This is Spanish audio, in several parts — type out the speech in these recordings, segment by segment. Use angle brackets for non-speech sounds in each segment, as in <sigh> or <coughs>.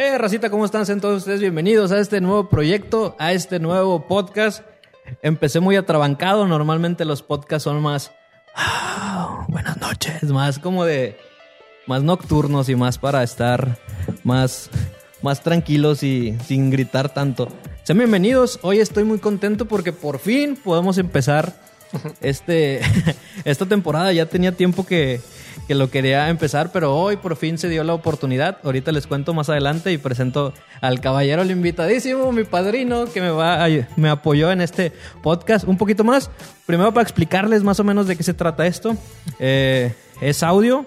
Eh, racita, ¿cómo están? Sean todos ustedes bienvenidos a este nuevo proyecto, a este nuevo podcast. Empecé muy atrabancado, normalmente los podcasts son más... "Ah, buenas noches, más como de... Más nocturnos y más para estar más, más tranquilos y sin gritar tanto. Sean bienvenidos, hoy estoy muy contento porque por fin podemos empezar <laughs> este, <laughs> esta temporada. Ya tenía tiempo que, que lo quería empezar, pero hoy por fin se dio la oportunidad. Ahorita les cuento más adelante y presento al caballero, el invitadísimo, mi padrino, que me, va a- me apoyó en este podcast un poquito más. Primero para explicarles más o menos de qué se trata esto. Eh, es audio,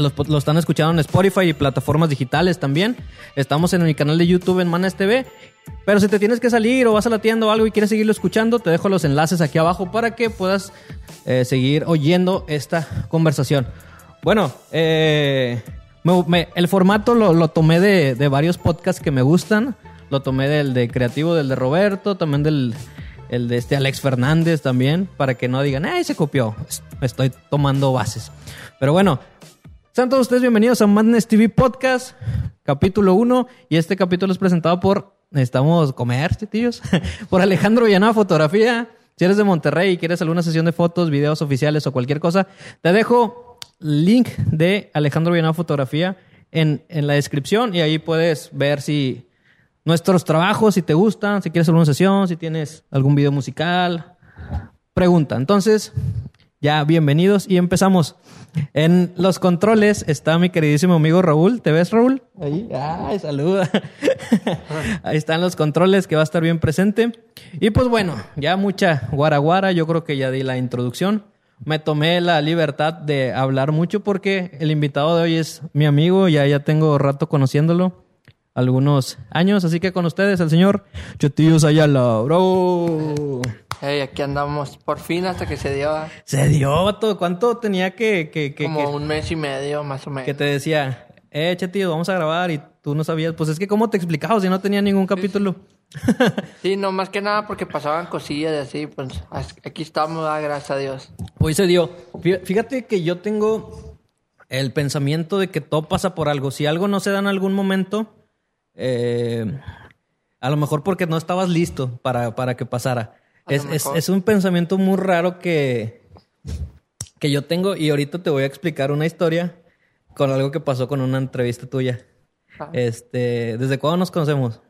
los, lo están escuchando en Spotify y plataformas digitales también. Estamos en mi canal de YouTube en Manas TV. Pero si te tienes que salir o vas a la tienda o algo y quieres seguirlo escuchando, te dejo los enlaces aquí abajo para que puedas eh, seguir oyendo esta conversación. Bueno, eh, el formato lo, tomé de, de varios podcasts que me gustan. Lo tomé del de Creativo, del de Roberto, también del el de este Alex Fernández también, para que no digan, ¡ay, se copió! Estoy tomando bases. Pero bueno, sean todos ustedes bienvenidos a Madness TV Podcast, capítulo 1. Y este capítulo es presentado por Necesitamos Comer, tíos. <laughs> por Alejandro Villanueva Fotografía. Si eres de Monterrey y quieres alguna sesión de fotos, videos oficiales o cualquier cosa, te dejo link de Alejandro Villanueva Fotografía en, en la descripción y ahí puedes ver si nuestros trabajos, si te gustan, si quieres alguna sesión, si tienes algún video musical. Pregunta. Entonces, ya bienvenidos y empezamos. En los controles está mi queridísimo amigo Raúl. ¿Te ves, Raúl? Ahí. Ay, saluda. <laughs> Ahí están los controles que va a estar bien presente. Y pues bueno, ya mucha guaraguara. Yo creo que ya di la introducción. Me tomé la libertad de hablar mucho porque el invitado de hoy es mi amigo. Ya, ya tengo rato conociéndolo. Algunos años. Así que con ustedes, el señor Chotillos Ayala. Bro. Hey, aquí andamos por fin hasta que se dio ah, Se dio todo. ¿Cuánto tenía que, que, que, como que- un mes y medio más o menos. que te decía, eh, tío, vamos a grabar y tú no sabías? Pues es que, ¿cómo te explicaba si no tenía ningún capítulo? Sí, no más que nada porque pasaban cosillas y así, pues aquí estamos, ah, gracias a Dios. Hoy se dio. Fí- Fíjate que yo tengo el pensamiento de que todo pasa por algo. Si algo no se da en algún momento, eh, a lo mejor porque no estabas listo para, para que pasara. Es, es- es un pensamiento muy raro que, que yo tengo y ahorita te voy a explicar una historia con algo que pasó con una entrevista tuya. Ah. Este, ¿desde cuándo nos conocemos?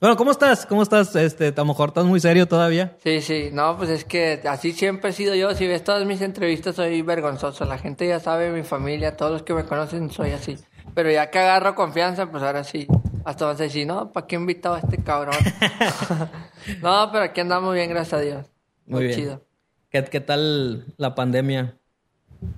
Bueno, ¿cómo estás? ¿Cómo estás? Este, a lo mejor estás muy serio todavía. Sí, sí, no, pues es que así siempre he sido yo. Si ves todas mis entrevistas, soy vergonzoso. La gente ya sabe, mi familia, todos los que me conocen, soy así. Pero ya que agarro confianza, pues ahora sí. Hasta vas a decir, no, ¿para qué he invitado a este cabrón? <laughs> <laughs> no, pero aquí andamos bien, gracias a Dios. Muy bien. chido. ¿Qué, qué tal la pandemia?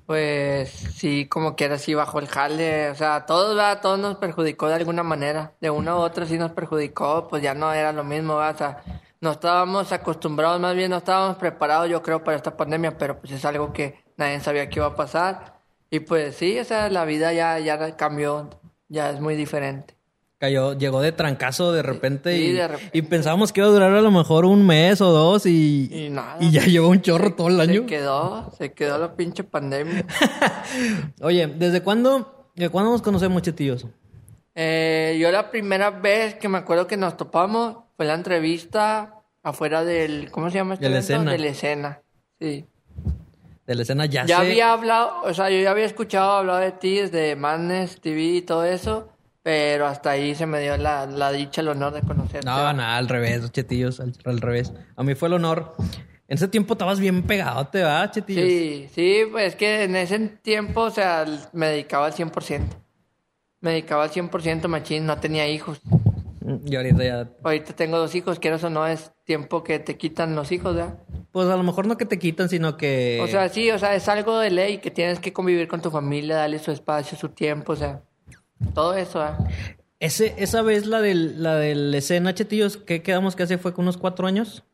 Pues sí, como quiera, sí bajó el jale. O sea, todos, ¿verdad? Todos nos perjudicó de alguna manera. De una u otra sí nos perjudicó, pues ya no era lo mismo, ¿verdad? O sea, no estábamos acostumbrados, más bien no estábamos preparados, yo creo, para esta pandemia, pero pues es algo que nadie sabía que iba a pasar. Y pues sí, o sea, la vida ya, ya cambió, ya es muy diferente. Cayó, llegó de trancazo de repente, Sí, y, de repente. y pensábamos que iba a durar a lo mejor un mes o dos y, Y nada. y ya llevó un chorro todo el año. Se quedó, se quedó la pinche pandemia. <laughs> Oye, ¿desde cuándo, ¿desde cuándo nos conocemos, chetillos? Eh, yo la primera vez que me acuerdo que nos topamos fue la entrevista afuera del, ¿cómo se llama este De la escena. De la escena, sí. De la escena ya, Ya sé. había hablado, o sea, yo ya había escuchado hablar de ti desde Madness TV y todo eso, pero hasta ahí se me dio la, la dicha, el honor de conocerte. No, nada, al revés, chetillos, al, al revés. A mí fue el honor. En ese tiempo estabas bien pegado, ¿te va, chetillos? Sí, sí, pues es que en ese tiempo, o sea, me dedicaba al 100%. Me dedicaba al 100% machín, no tenía hijos. Y ahorita ya... Ahorita tengo dos hijos, quieras o no, es tiempo que te quitan los hijos, ¿verdad? Pues a lo mejor no que te quitan, sino que... O sea, sí, o sea, es algo de ley que tienes que convivir con tu familia, darle su espacio, su tiempo, o sea, todo eso. Ese, esa vez la del, la del escena, chetillos, ¿qué quedamos que hace? ¿Fue con unos cuatro años?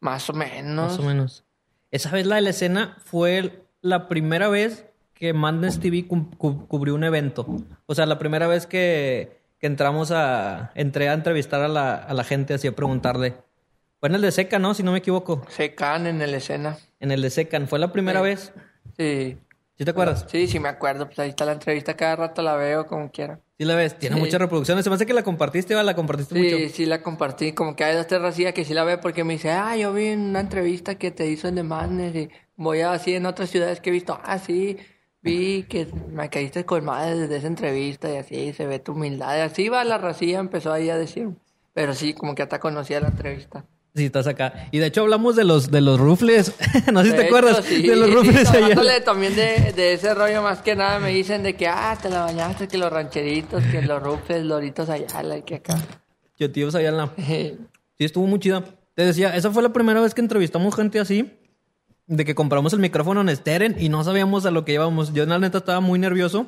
Más o menos. Más o menos. Esa vez la de la escena fue la primera vez que Madness TV cu- cu- cubrió un evento. O sea, la primera vez que, que entramos a... Entré a entrevistar a la, a la gente así a preguntarle. Fue en el de Seca, ¿no? Si no me equivoco. Se caen en la escena. En el de Secan. ¿Fue la primera Sí. vez? Sí. ¿Sí te acuerdas? Sí, sí me acuerdo. Pues ahí está la entrevista, cada rato la veo como quiera. Sí la ves, tiene Sí. muchas reproducciones. Se me hace que la compartiste, ¿va? La compartiste Sí, mucho. sí la compartí. Como que hay dos, tres racillas que sí la ve porque me dice, ah, yo vi una entrevista que te hizo en The Madness y voy así en otras ciudades que he visto, ah, sí, vi que me caíste con madre desde esa entrevista y así se ve tu humildad. Y así va la racilla, empezó ahí a decir. Pero sí, como que hasta conocía la entrevista. Sí, estás acá. Y de hecho hablamos de los, de los rufles. <laughs> no sé si te acuerdas. sí, de los sí, <laughs> rufles allá. hablándole también de, de ese rollo más que nada me dicen de que, ah, te la bañaste, que los rancheritos, que los rufles, loritos allá, y que acá. Yo, tíos allá en la... <laughs> Sí, estuvo muy chida. Te decía, esa fue la primera vez que entrevistamos gente así. De que compramos el micrófono en Steren y no sabíamos a lo que íbamos. Yo, en la neta, estaba muy nervioso.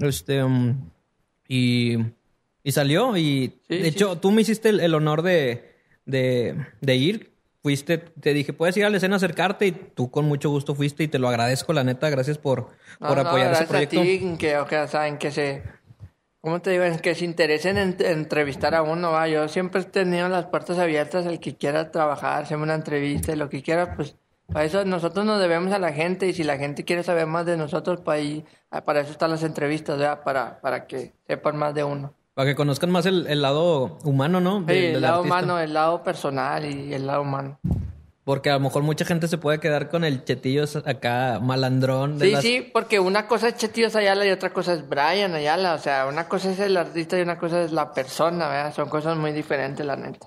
Este... um, y... Y salió. Y Sí, de sí. hecho, tú me hiciste el, el honor de, de, de ir. Fuiste, te dije, puedes ir a la escena a acercarte y tú con mucho gusto fuiste y te lo agradezco, la neta, gracias por, No, por no, apoyar ese gracias proyecto. a ti, que, o sea, saben que se, ¿cómo te digo? En que se interesen en, en entrevistar a uno, va. Yo siempre he tenido las puertas abiertas, el que quiera trabajar, hacerme una entrevista y lo que quiera, pues, para eso nosotros nos debemos a la gente y si la gente quiere saber más de nosotros, para, ahí, ah, para eso están las entrevistas, ¿verdad? Para, para que sepan más de uno. Para que conozcan más el, el lado humano, ¿no? Sí, el lado artista. humano, el lado personal y el lado humano. Porque a lo mejor mucha gente se puede quedar con el chetillo acá malandrón. De Sí, las- sí, porque una cosa es Chetillos Ayala y otra cosa es Brian Ayala. O sea, una cosa es el artista y una cosa es la persona, ¿verdad? Son cosas muy diferentes, la neta.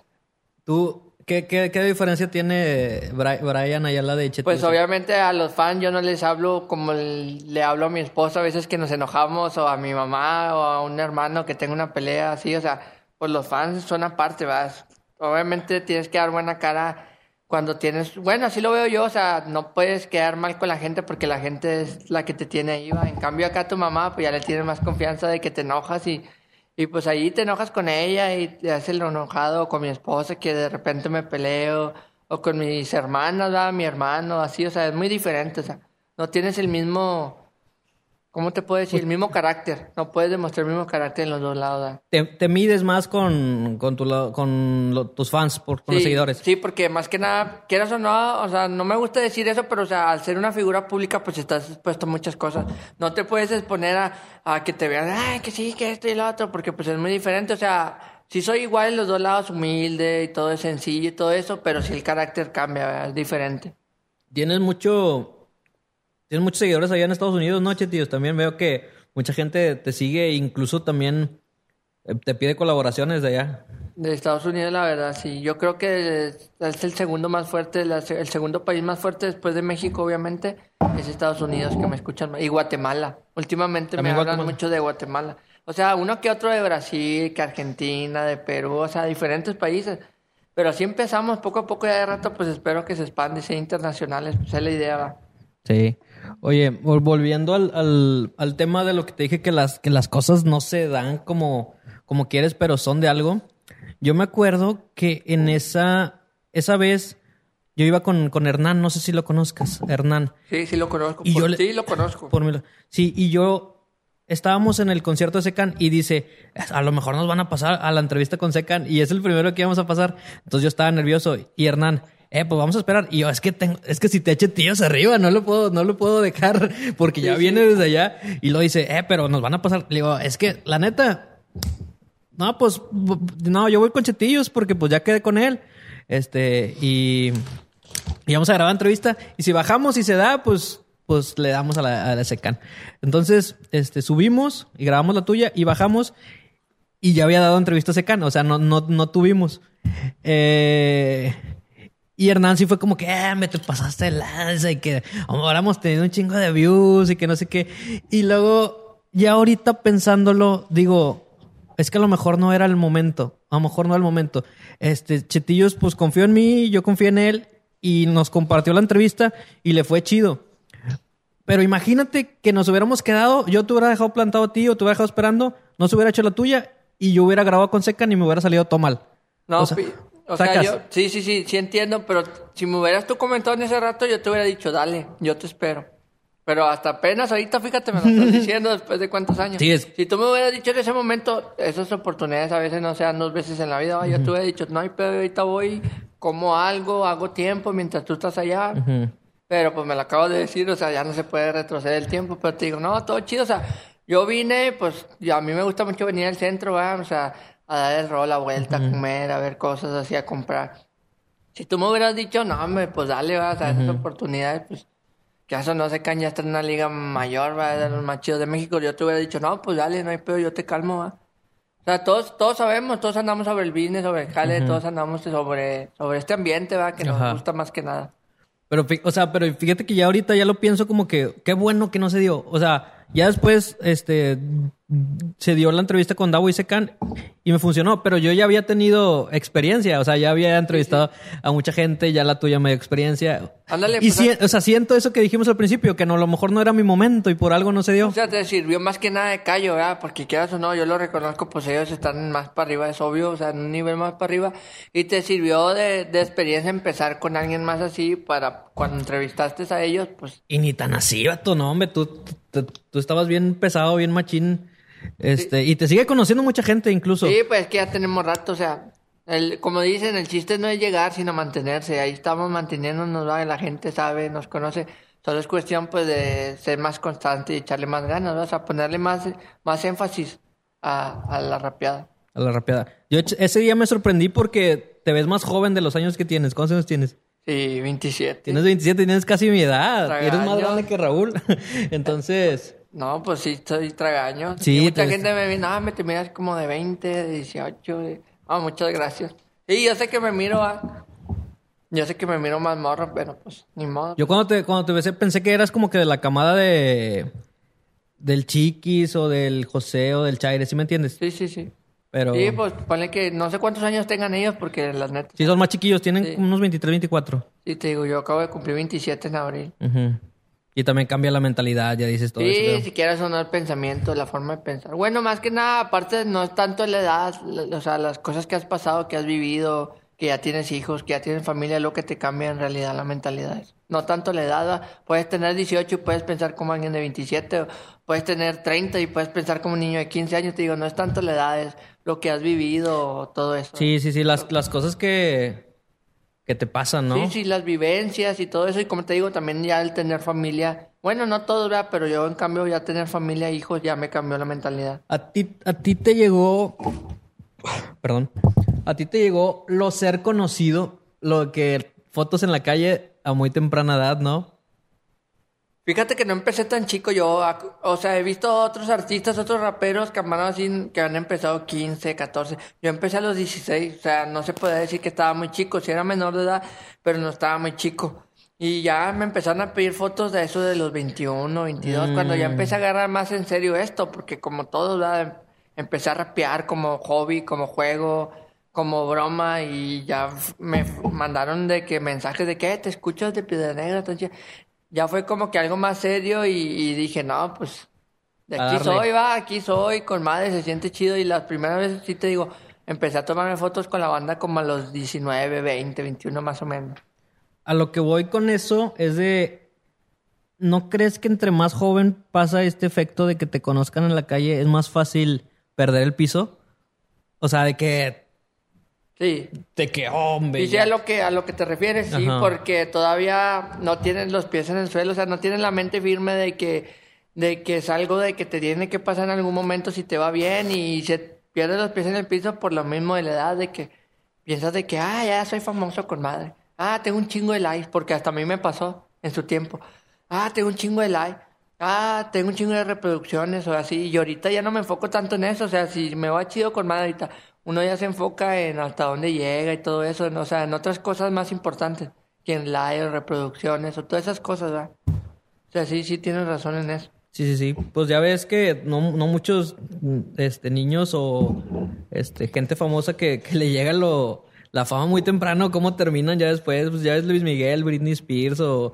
¿Tú qué, qué, qué diferencia tiene Bri- Brian Ayala de chetillo? Pues obviamente a los fans yo no les hablo como le hablo a mi esposa a veces que nos enojamos o a mi mamá o a un hermano que tenga una pelea así. O sea, pues los fans son aparte, ¿verdad? Obviamente tienes que dar buena cara cuando tienes... Bueno, así lo veo yo, o sea, no puedes quedar mal con la gente porque la gente es la que te tiene ahí, ¿va? En cambio acá tu mamá pues ya le tienes más confianza de que te enojas y... Y pues ahí te enojas con ella y te haces el enojado con mi esposa que de repente me peleo o con mis hermanas, ¿verdad? mi hermano, así, o sea, es muy diferente, o sea, no tienes el mismo, ¿cómo te puedo decir? El mismo carácter, no puedes demostrar el mismo carácter en los dos lados. te, te mides más con, con, tu, con lo- tus fans, por, con los seguidores. Sí, porque más que nada, quieras o no, o sea, no me gusta decir eso, pero o sea, al ser una figura pública, pues estás expuesto a muchas cosas. No te puedes exponer a, a que te vean, ay, que sí, que esto y lo otro, porque pues es muy diferente, o sea, sí soy igual en los dos lados, humilde y todo es sencillo y todo eso, pero sí el carácter cambia, ¿verdad? es diferente. Tienes mucho... Tienes muchos seguidores allá en Estados Unidos, ¿no, chetillos? También veo que mucha gente te sigue e incluso también eh, te pide colaboraciones de allá. De Estados Unidos, la verdad, sí. Yo creo que es el segundo más fuerte, el segundo país más fuerte después de México, obviamente, es Estados Unidos, que me escuchan más. Y Guatemala. Últimamente me hablan mucho de Guatemala. O sea, uno que otro de Brasil, que Argentina, de Perú, o sea, diferentes países. Pero así empezamos poco a poco, ya de rato, pues espero que se expande, sea internacionales, pues es la idea, va. Sí. Oye, vol- volviendo al, al, al tema de lo que te dije, que las, que las cosas no se dan como, como quieres, pero son de algo. Yo me acuerdo que en esa, esa vez yo iba con, con Hernán, no sé si lo conozcas, Hernán. Sí, sí lo conozco. Y por- yo le- Sí, lo conozco. Por mi- sí, y yo estábamos en el concierto de Secan y dice, a lo mejor nos van a pasar a la entrevista con Secan y es el primero que íbamos a pasar. Entonces yo estaba nervioso y Hernán, eh, pues vamos a esperar. Y yo, es que tengo, es que si te eche tíos arriba, no lo puedo, no lo puedo dejar <laughs> porque ya Sí, viene desde allá. Y lo dice, eh, pero nos van a pasar. Le digo, es que la neta, no, pues, no, yo voy con Chetillos porque pues ya quedé con él. Este, y, y vamos a grabar entrevista. Y si bajamos y se da, pues, pues le damos a la, a la Secan. Entonces, este, subimos y grabamos la tuya y bajamos. Y ya había dado entrevista a Secan. O sea, no, no, no tuvimos. Eh, y Hernán sí fue como que, ah, me te pasaste de lanza y que ahora hemos tenido un chingo de views y que no sé qué. Y luego, ya ahorita pensándolo, digo, es que a lo mejor no era el momento. A lo mejor no era el momento. Este, Chetillos, pues confió en mí, yo confié en él y nos compartió la entrevista y le fue chido. Pero imagínate que nos hubiéramos quedado, yo te hubiera dejado plantado a ti o te hubiera dejado esperando, no se hubiera hecho la tuya y yo hubiera grabado con Secan y me hubiera salido todo mal. No, O sea, o sea, sacas. yo, sí, sí, sí, sí entiendo, pero si me hubieras tú comentado en ese rato, yo te hubiera dicho, dale, yo te espero. Pero hasta apenas ahorita, fíjate, me lo estás <laughs> diciendo después de cuántos años. Sí, es- Si tú me hubieras dicho en ese momento, esas oportunidades a veces no se dan dos veces en la vida, yo te hubiera dicho, no hay pedo, ahorita voy, como algo, hago tiempo mientras tú estás allá. Ujú. Pero pues me lo acabo de decir, o sea, ya no se puede retroceder el tiempo, pero te digo, no, todo chido, o sea, yo vine, pues, y a mí me gusta mucho venir al centro, ¿verdad? o sea, a dar el rol, la vuelta, a comer, a ver cosas así, a comprar. Si tú me hubieras dicho, no, hombre, pues dale, vas a esas oportunidades, pues, que eso no se caña, ya está en una liga mayor, va de los más chidos de México, yo te hubiera dicho, no, pues dale, no hay pedo, yo te calmo, va. O sea, todos, todos sabemos, todos andamos sobre el business, sobre el jale, todos andamos sobre, sobre este ambiente, va, que nos Ajá. gusta más que nada. Pero, o sea, pero fíjate que ya ahorita ya lo pienso como que qué bueno que no se dio. O sea, ya después, este, se dio la entrevista con Davo y Secan y me funcionó, pero yo ya había tenido experiencia, o sea, ya había entrevistado a mucha gente, ya la tuya me dio experiencia. Ándale, y pues, si- o sea, siento eso que dijimos al principio, que no, a lo mejor no era mi momento y por algo no se dio. O sea, te sirvió más que nada de callo, ¿verdad? Porque quieras o no, yo lo reconozco, pues ellos están más para arriba, es obvio, o sea, en un nivel más para arriba. Y te sirvió de, de experiencia empezar con alguien más así para cuando entrevistaste a ellos, pues Y ni tan así, vato, no, hombre, tú, tú, tú estabas bien pesado, bien machín. Este, y te sigue conociendo mucha gente incluso. sí, pues que ya tenemos rato, o sea, el, como dicen, el chiste no es llegar, sino mantenerse. Ahí estamos manteniéndonos, ¿va? la gente sabe, nos conoce. Solo es cuestión, pues, de ser más constante y echarle más ganas, ¿va? o sea, ponerle más, más énfasis a, a la rapeada. A la rapeada. Yo ese día me sorprendí porque te ves más joven de los años que tienes. ¿Cuántos años tienes? Sí, 27. Tienes 27, tienes casi mi edad. Eres más grande que Raúl. <laughs> Entonces, No, pues sí, estoy tragaño. Sí, Y mucha te- gente me dice, no, me te miras como de 20, de 18. de- Ah, muchas gracias. Sí, yo sé que me miro, ah, Yo sé que me miro más morro, pero pues, ni modo. yo cuando te, cuando te besé pensé que eras como que de la camada de... Del Chiquis o del José o del Chaire, ¿sí me entiendes? Sí, sí, sí. Pero... Sí, pues ponle que no sé cuántos años tengan ellos, porque las netas. Sí, son más chiquillos, tienen Sí. unos 23, 24. Sí, te digo, yo acabo de cumplir 27 en abril. Ujú. Y también cambia la mentalidad, ya dices todo Sí, eso. si quieres o no el pensamiento, la forma de pensar. Bueno, más que nada, aparte no es tanto la edad, o sea, las cosas que has pasado, que has vivido, que ya tienes hijos, que ya tienes familia, es lo que te cambia en realidad la mentalidad. No tanto la edad, ¿va? puedes tener 18 y puedes pensar como alguien de 27, o puedes tener 30 y puedes pensar como un niño de 15 años, te digo, no es tanto la edad, es lo que has vivido, todo eso. Sí, sí, sí, las, las cosas que, que te pasan, ¿no? Sí, sí, las vivencias y todo eso. Y como te digo, también ya el tener familia. Bueno, no todos, ¿verdad? Pero yo, en cambio, ya tener familia, hijos, ya me cambió la mentalidad. A ti, a ti te llegó. Perdón. A ti te llegó lo ser conocido, lo que fotos en la calle a muy temprana edad, ¿no? Fíjate que no empecé tan chico yo. O sea, he visto otros artistas, otros raperos que han, así, que han empezado 15, 14. Yo empecé a los 16. O sea, no se puede decir que estaba muy chico. Sí era menor de edad, pero no estaba muy chico. Y ya me empezaron a pedir fotos de eso de los 21, 22, cuando ya empecé a agarrar más en serio esto, porque como todos, ¿verdad? empecé a rapear como hobby, como juego, como broma, y ya me mandaron de que mensajes de que "Eh, te escuchas de Piedra Negra, entonces ya fue como que algo más serio y, y dije, no, pues de aquí soy, va, aquí soy, con madre, se siente chido. Y las primeras veces, sí te digo, empecé a tomarme fotos con la banda como a los 19, 20, 21 más o menos. A lo que voy con eso es de. ¿No crees que entre más joven pasa este efecto de que te conozcan en la calle es más fácil perder el piso? O sea, de que. Sí, De que, hombre. Y sí, ya- a lo que a lo que te refieres, sí, Ajá. porque todavía no tienen los pies en el suelo, o sea, no tienen la mente firme de que de que es algo de que te tiene que pasar en algún momento si te va bien y se pierde los pies en el piso por lo mismo de la edad de que piensas de que ah, ya soy famoso con madre. Ah, tengo un chingo de likes porque hasta a mí me pasó en su tiempo. Ah, tengo un chingo de likes. Ah, tengo un chingo de reproducciones o así. Y ahorita ya no me enfoco tanto en eso. O sea, si me va chido con madre ahorita, uno ya se enfoca en hasta dónde llega y todo eso. O sea, en otras cosas más importantes. Que en likes, reproducciones o todas esas cosas, ¿verdad? O sea, sí, sí tienes razón en eso. Sí, sí, sí. Pues ya ves que no, no muchos este, niños o este, gente famosa que, que le llega lo, la fama muy temprano, cómo terminan ya después. Pues ya ves Luis Miguel, Britney Spears o...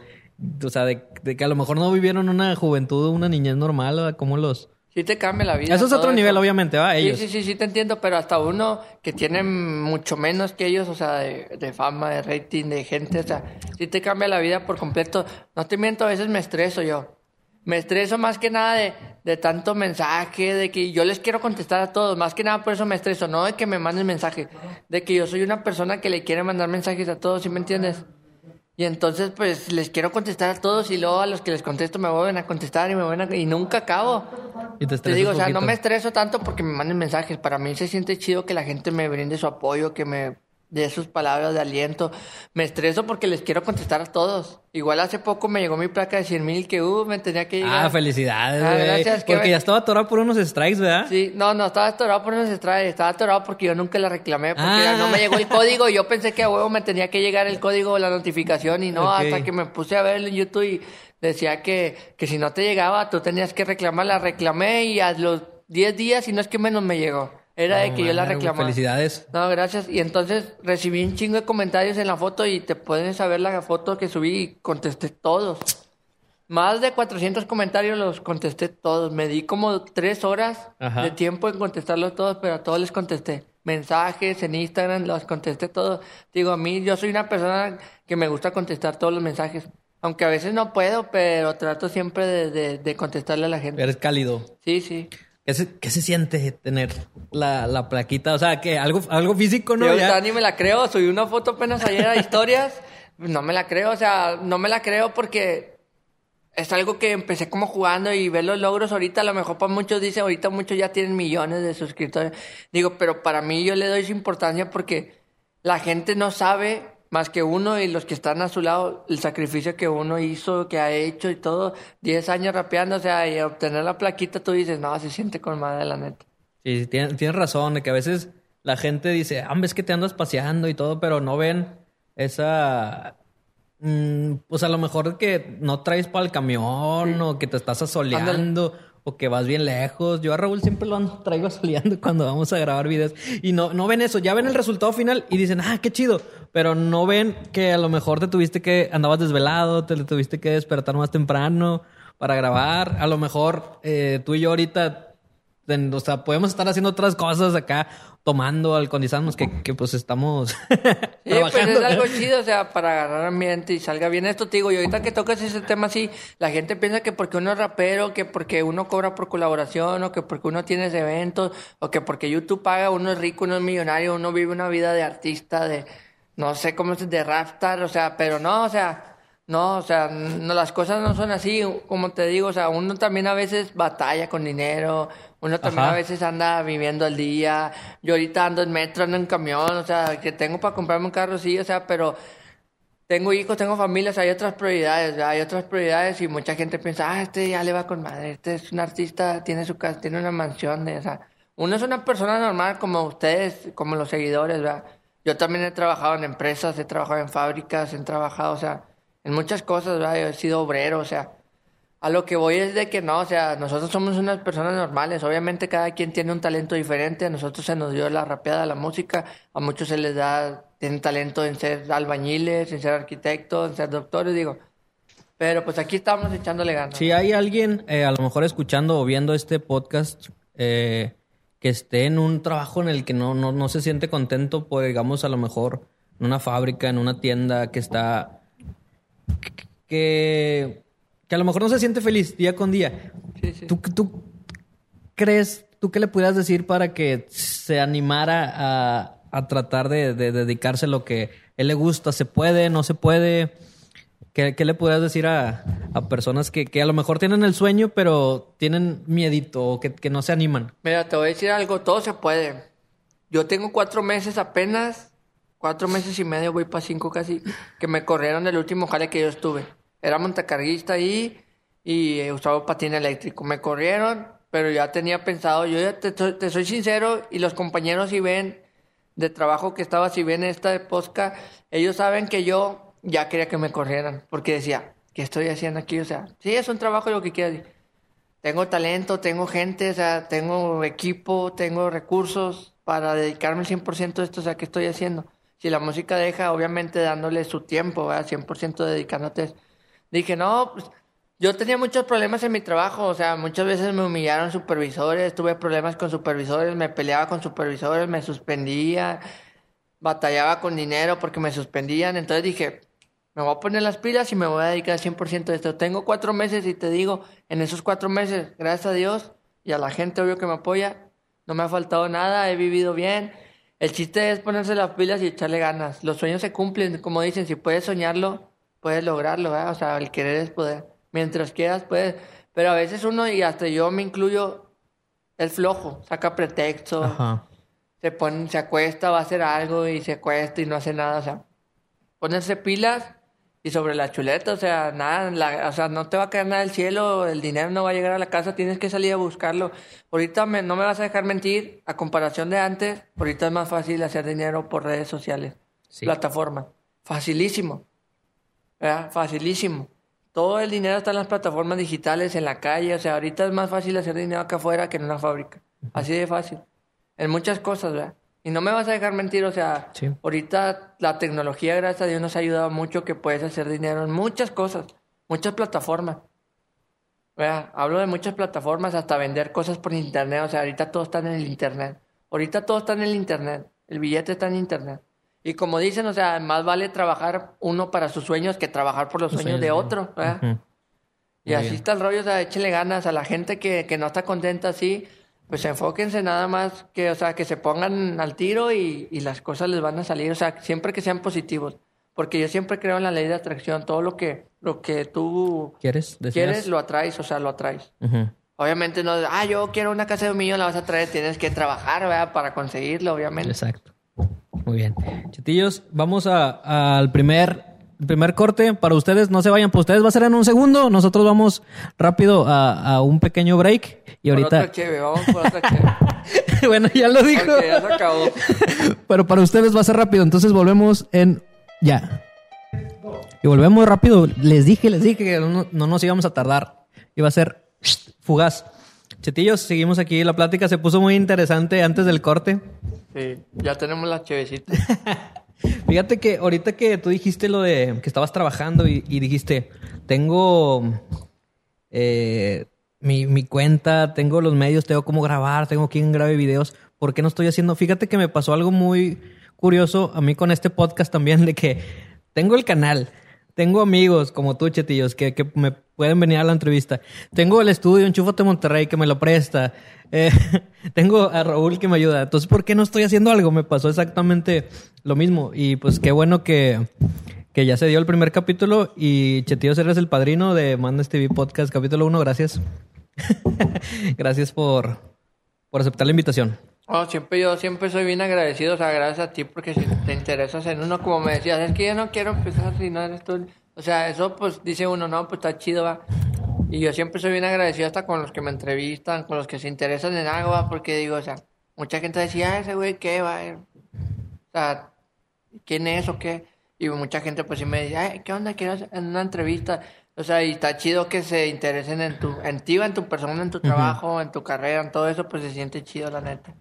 O sea, de, que a lo mejor no vivieron una juventud, una niñez normal, ¿verdad? Como los... Sí te cambia la vida. Eso es otro nivel, obviamente, ¿va? Ellos. Sí, sí, sí, sí, te entiendo, pero hasta uno que tiene mucho menos que ellos, o sea, de, de fama, de rating, de gente, o sea, sí te cambia la vida por completo. No te miento, a veces me estreso yo. Me estreso más que nada de, de tanto mensaje, de que yo les quiero contestar a todos, más que nada por eso me estreso, no de que me manden mensajes, de que yo soy una persona que le quiere mandar mensajes a todos, ¿sí me entiendes? Y entonces, pues, les quiero contestar a todos y luego a los que les contesto me vuelven a contestar y me vuelven a... Y nunca acabo. Y te, Te digo, o sea, no me estreso tanto porque me manden mensajes. Para mí se siente chido que la gente me brinde su apoyo, que me dé sus palabras de aliento. Me estreso porque les quiero contestar a todos. Igual hace poco me llegó mi placa de 100 mil que, uh, me tenía que llegar. Ah, felicidades, Ah, gracias, que Porque me- ya estaba atorado por unos strikes, ¿verdad? Sí, no, no, estaba atorado por unos strikes, estaba atorado porque yo nunca la reclamé, porque Ah. no me llegó el código y yo pensé que a huevo me tenía que llegar el código o la notificación y no, hasta que me puse a ver en YouTube y decía que, que si no te llegaba tú tenías que reclamar, la reclamé y a los 10 días, y no es que menos me llegó, era de que yo la reclamaba. Felicidades. No, gracias. Y entonces recibí un chingo de comentarios en la foto y te pueden saber la foto que subí y contesté todos. Más de 400 comentarios los contesté todos. Me di como tres horas Ajá. de tiempo en contestarlos todos, pero a todos les contesté. Mensajes en Instagram, los contesté todos. Digo, a mí, yo soy una persona que me gusta contestar todos los mensajes. Aunque a veces no puedo, pero trato siempre de, de- de contestarle a la gente. Eres cálido. Sí, sí. ¿Qué se, qué se siente tener la, la plaquita? O sea, que algo, algo físico, ¿no? Yo Ya- ni me la creo, subí una foto apenas ayer a historias, no me la creo, o sea, no me la creo porque es algo que empecé como jugando y ver los logros ahorita, a lo mejor para muchos dicen, ahorita muchos ya tienen millones de suscriptores, digo, pero para mí yo le doy esa importancia porque la gente no sabe más que uno y los que están a su lado, el sacrificio que uno hizo, que ha hecho y todo, 10 años rapeando, o sea, y obtener la plaquita, tú dices, no, se siente con madre, la neta. Sí, tienes, tienes razón, de que a veces la gente dice, ah, ves que te andas paseando y todo, pero no ven esa... mm, pues a lo mejor que no traes para el camión o que te estás asoleando o que vas bien lejos. Yo a Raúl siempre lo ando, <laughs> traigo asoleando cuando vamos a grabar videos y no, no ven eso. Ya ven el resultado final y dicen, ah, qué chido. Pero no ven que a lo mejor te tuviste que, andabas desvelado, te tuviste que despertar más temprano para grabar. A lo mejor eh, tú y yo ahorita o sea, podemos estar haciendo otras cosas acá, tomando, alcoholizándonos, que, que pues estamos <laughs> Sí, trabajando. es algo chido, o sea, para agarrar ambiente y salga bien esto, te digo, y ahorita que tocas ese tema así, la gente piensa que porque uno es rapero, que porque uno cobra por colaboración, o que porque uno tiene eventos, o que porque YouTube paga, uno es rico, uno es millonario, uno vive una vida de artista, de, no sé cómo es, de rapstar, o sea, pero no, o sea, no, o sea, no, las cosas no son así, como te digo, o sea, uno también a veces batalla con dinero, uno también Ajá. a veces anda viviendo al día, yo ahorita ando en metro, ando en camión, o sea, que tengo para comprarme un carro, sí, o sea, pero tengo hijos, tengo familias, hay otras prioridades, ¿verdad? hay otras prioridades y mucha gente piensa, ah, este ya le va con madre, este es un artista, tiene su casa, tiene una mansión, de, o sea, uno es una persona normal como ustedes, como los seguidores, ¿verdad? Yo también he trabajado en empresas, he trabajado en fábricas, he trabajado, o sea, en muchas cosas, ¿verdad? Yo he sido obrero, o sea, a lo que voy es de que no, o sea, nosotros somos unas personas normales. Obviamente cada quien tiene un talento diferente. A nosotros se nos dio la rapeada, la música. A muchos se les da, tienen talento en ser albañiles, en ser arquitectos, en ser doctores, digo. Pero pues aquí estamos echándole ganas. Si hay alguien, eh, a lo mejor escuchando o viendo este podcast, eh, que esté en un trabajo en el que no, no, no se siente contento, por, digamos, a lo mejor en una fábrica, en una tienda que está... que, que a lo mejor no se siente feliz día con día. Sí, sí. ¿Tú, tú crees, tú qué le pudieras decir para que se animara a, a tratar de, de dedicarse a lo que él le gusta? ¿Se puede? ¿No se puede? ¿Qué, qué le pudieras decir a, a personas que, que a lo mejor tienen el sueño, pero tienen miedito o que, que no se animan? Mira, te voy a decir algo, todo se puede. Yo tengo cuatro meses apenas, cuatro meses y medio, voy para cinco casi, que me corrieron del último jale que yo estuve. Era montacarguista ahí y usaba patín eléctrico. Me corrieron, pero ya tenía pensado, yo ya te, soy sincero y los compañeros si ven de trabajo que estaba, si ven esta posca, ellos saben que yo ya quería que me corrieran, porque decía, ¿qué estoy haciendo aquí? O sea, sí, es un trabajo lo que quieras. Tengo talento, tengo gente, o sea, tengo equipo, tengo recursos para dedicarme al 100% a esto, o sea, ¿qué estoy haciendo? Si la música deja, obviamente dándole su tiempo, ¿verdad? 100% dedicándote. Dije, no, pues yo tenía muchos problemas en mi trabajo, o sea, muchas veces me humillaron supervisores, tuve problemas con supervisores, me peleaba con supervisores, me suspendía, batallaba con dinero porque me suspendían, entonces dije, me voy a poner las pilas y me voy a dedicar al 100% a esto. Tengo cuatro meses y te digo, en esos cuatro meses, gracias a Dios y a la gente obvio que me apoya, no me ha faltado nada, he vivido bien. El chiste es ponerse las pilas y echarle ganas. Los sueños se cumplen, como dicen, si puedes soñarlo, puedes lograrlo, ¿verdad? O sea, el querer es poder. Mientras quieras, puedes. Pero a veces uno, y hasta yo me incluyo, es flojo, saca pretextos, Ajá. se pone, se acuesta, va a hacer algo y se acuesta y no hace nada, o sea, ponerse pilas y sobre la chuleta, o sea, nada, la- o sea, no te va a caer nada del cielo, el dinero no va a llegar a la casa, tienes que salir a buscarlo. Ahorita me- no me vas a dejar mentir, a comparación de antes, ahorita es más fácil hacer dinero por redes sociales, Sí. plataformas, facilísimo, ¿verdad? Facilísimo. Todo el dinero está en las plataformas digitales, en la calle, o sea, ahorita es más fácil hacer dinero acá afuera que en una fábrica, así de fácil, en muchas cosas, ¿verdad? Y no me vas a dejar mentir, o sea, Sí. ahorita la tecnología, gracias a Dios, nos ha ayudado mucho que puedes hacer dinero en muchas cosas, muchas plataformas. ¿verdad? Hablo de muchas plataformas, hasta vender cosas por internet, o sea, ahorita todo está en el internet. Ahorita todo está en el internet, el billete está en internet. Y como dicen, o sea, más vale trabajar uno para sus sueños que trabajar por los Los sueños sueños de otro, ¿verdad? Y Muy así bien. está el rollo, o sea, échenle ganas a la gente que, que no está contenta así, pues enfóquense nada más que, o sea, que se pongan al tiro y, y las cosas les van a salir, o sea, siempre que sean positivos. Porque yo siempre creo en la ley de atracción, todo lo que, lo que tú ¿Quieres? ¿Deseas? quieres lo atraes, o sea, lo atraes. Obviamente no, ah, yo quiero una casa de un millón, la vas a traer, tienes que trabajar, ¿verdad? Para conseguirlo, obviamente. Exacto. Muy bien. Chitillos, vamos a- al primer, primer corte. Para ustedes, no se vayan, pues ustedes va a ser en un segundo. Nosotros vamos rápido a, a un pequeño break. Y Por ahorita. otra cheve, vamos por otra cheve. <laughs> bueno, ya lo dijo. Ya se acabó. <laughs> Pero para ustedes va a ser rápido. Entonces volvemos en. Ya. Y volvemos rápido. Les dije, les dije que no, no nos íbamos a tardar. Iba a ser fugaz. Chetillos, seguimos aquí. La plática se puso muy interesante antes del corte. Sí, ya tenemos la chevecita. <laughs> Fíjate que ahorita que tú dijiste lo de que estabas trabajando y, y dijiste, tengo eh, mi, mi cuenta, tengo los medios, tengo cómo grabar, tengo quien grabe videos, ¿por qué no estoy haciendo? Fíjate que me pasó algo muy curioso a mí con este podcast también, de que tengo el canal, tengo amigos como tú, Chetillos, que, que me pueden venir a la entrevista. Tengo el estudio Enchúfate Monterrey que me lo presta. Eh, <laughs> tengo a Raúl que me ayuda. Entonces, ¿por qué no estoy haciendo algo? Me pasó exactamente lo mismo. Y pues qué bueno que, que ya se dio el primer capítulo. Y Chetillos, eres el padrino de Mandas TV Podcast, capítulo 1. Gracias. <laughs> gracias por, por aceptar la invitación. No, siempre yo siempre soy bien agradecido, o sea, gracias a ti porque si te interesas en uno, como me decías, es que yo no quiero empezar si no eres tú. O sea, eso pues dice uno, no, pues está chido, va. Y yo siempre soy bien agradecido hasta con los que me entrevistan, con los que se interesan en algo, va, porque digo, o sea, mucha gente decía, "Ah, ese güey, ¿qué va? O sea, ¿quién es o qué? Y mucha gente pues sí me dice, Ay, ¿qué onda? Quiero en una entrevista. O sea, y está chido que se interesen en tu, en ti, en tu persona, en tu trabajo, en tu carrera, en todo eso, pues se siente chido, la neta.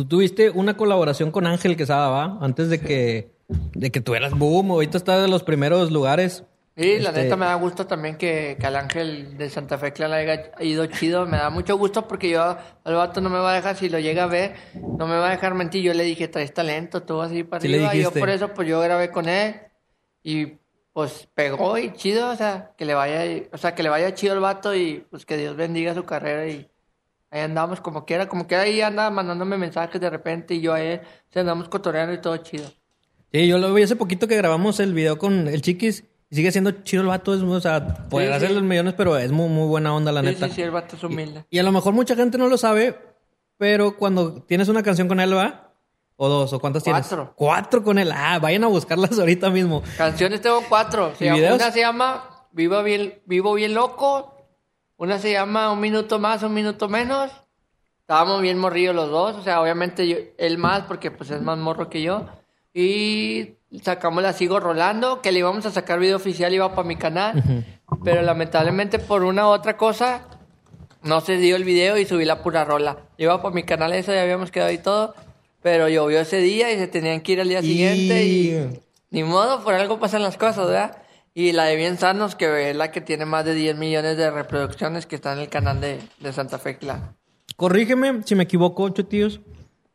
Tú tuviste una colaboración con Ángel Quesada, ¿va? Antes de que, de que tuvieras boom. Ahorita estás en los primeros lugares. Y la Este- neta me da gusto también que, que al ángel de Santa Fe le haya ido chido. Me da mucho gusto porque yo al vato no me va a dejar, si lo llega a ver, no me va a dejar mentir. Yo le dije, traes talento, tú vas a ir para Sí arriba. Y yo por eso, pues yo grabé con él y pues pegó y chido, o sea, que le vaya, o sea, que le vaya chido al vato y pues que Dios bendiga su carrera y ahí andamos como quiera, como quiera ahí anda mandándome mensajes de repente y yo a él, o sea, andamos cotoreando y todo chido. Sí, yo lo vi hace poquito que grabamos el video con el Chiquis. Y sigue siendo chido el vato. Es, o sea, podrá Sí, hacer sí. los millones, pero es muy, muy buena onda, la Sí, neta. sí, sí, el vato es humilde. Y a lo mejor mucha gente no lo sabe, pero cuando tienes una canción con él, ¿va? O dos, o cuántas tienes? Cuatro. Cuatro con él. Ah, vayan a buscarlas <laughs> ahorita mismo. Canciones tengo cuatro. Se ¿Y llama- videos? una se llama Vivo bien, Vivo bien loco. Una se llama Un minuto más, un minuto menos. Estábamos bien morrillos los dos. O sea, obviamente yo- él más porque pues es más morro que yo. Y sacamos la Sigo Rolando, que le íbamos a sacar video oficial, iba para mi canal. Pero lamentablemente por una u otra cosa no se dio el video y subí la pura rola. Iba para mi canal eso, ya habíamos quedado y todo. Pero llovió ese día y se tenían que ir al día siguiente y... Ni modo, por algo pasan las cosas, ¿verdad? Y la de Bien Sanos, que es la que tiene más de 10 millones de reproducciones, que está en el canal de, de Santa Fe Clan. Corrígeme si me equivoco, tíos.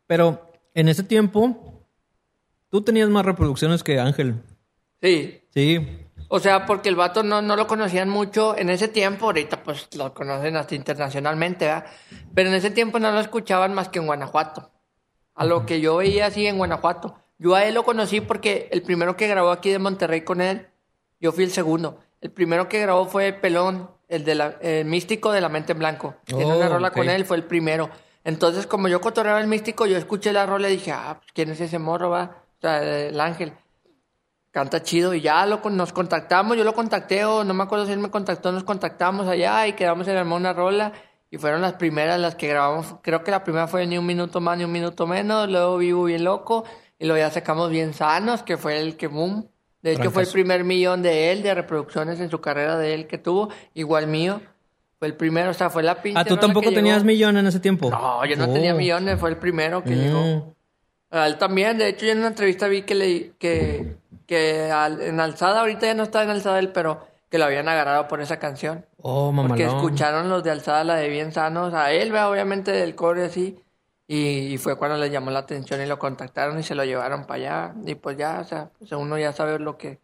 Pero en ese tiempo, tú tenías más reproducciones que Ángel. Sí. Sí. O sea, porque el vato no, no lo conocían mucho en ese tiempo, ahorita pues lo conocen hasta internacionalmente, ¿verdad? Pero en ese tiempo no lo escuchaban más que en Guanajuato. A lo que yo veía así en Guanajuato. Yo a él lo conocí porque el primero que grabó aquí de Monterrey con él, yo fui el segundo. El primero que grabó fue Pelón, el de la, el místico de la mente en blanco. Tiene Oh, una rola con él, fue el primero. Entonces, como yo cotorreaba el místico, yo escuché la rola y dije, ah, pues, ¿quién es ese morro, va? O sea, el ángel. Canta chido y ya lo, nos contactamos, yo lo contacté o no me acuerdo si él me contactó, nos contactamos allá y quedamos en armar una rola y fueron las primeras las que grabamos, creo que la primera fue ni un minuto más ni un minuto menos, luego Vivo Bien Loco y luego ya sacamos Bien Sanos, que fue el que boom, de hecho fue el primer millón de él, de reproducciones en su carrera de él que tuvo, igual mío, fue el primero, o sea, fue la pinche Ah, ¿tú tampoco tenías llegó. millón en ese tiempo? No, yo no Oh. tenía millones, fue el primero que Mm. llegó. A él también, de hecho, yo en una entrevista vi que le que, que al- en Alzada, ahorita ya no está en Alzada él, pero que lo habían agarrado por esa canción. Oh, Porque mamalón. escucharon los de Alzada la de Bien Sanos, a él, ¿verdad? obviamente del core así, y, fue cuando les llamó la atención y lo contactaron y se lo llevaron para allá. Y pues ya, o sea, pues uno ya sabe lo que,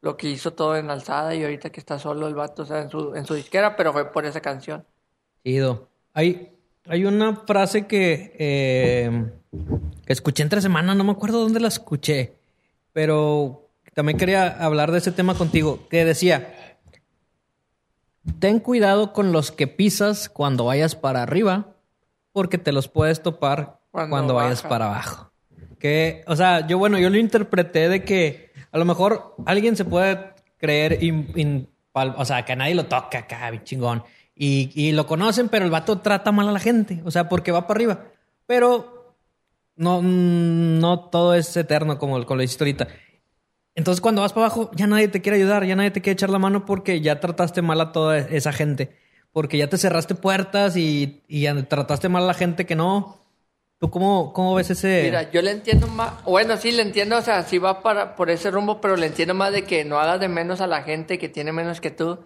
lo que hizo todo en Alzada y ahorita que está solo el vato, o sea, en su, en su disquera, pero fue por esa canción. Chido. Hay, hay una frase que, eh, que escuché entre semana, no me acuerdo dónde la escuché, pero también quería hablar de ese tema contigo, que decía, ten cuidado con los que pisas cuando vayas para arriba, porque te los puedes topar cuando, Cuando vayas para abajo. Que, o sea, yo bueno, yo lo interpreté de que a lo mejor alguien se puede creer, in- in- pal- o sea, que a nadie lo toca acá, chingón. Y, y lo conocen, pero el vato trata mal a la gente, o sea, porque va para arriba. Pero no, no todo es eterno como, como lo dijiste ahorita. Entonces, cuando vas para abajo, ya nadie te quiere ayudar, ya nadie te quiere echar la mano porque ya trataste mal a toda esa gente. Porque ya te cerraste puertas y, y trataste mal a la gente que no. ¿Tú cómo, cómo ves ese...? Mira, yo le entiendo más, bueno, sí, le entiendo, o sea, sí va para, por ese rumbo, pero le entiendo más de que no hagas de menos a la gente que tiene menos que tú.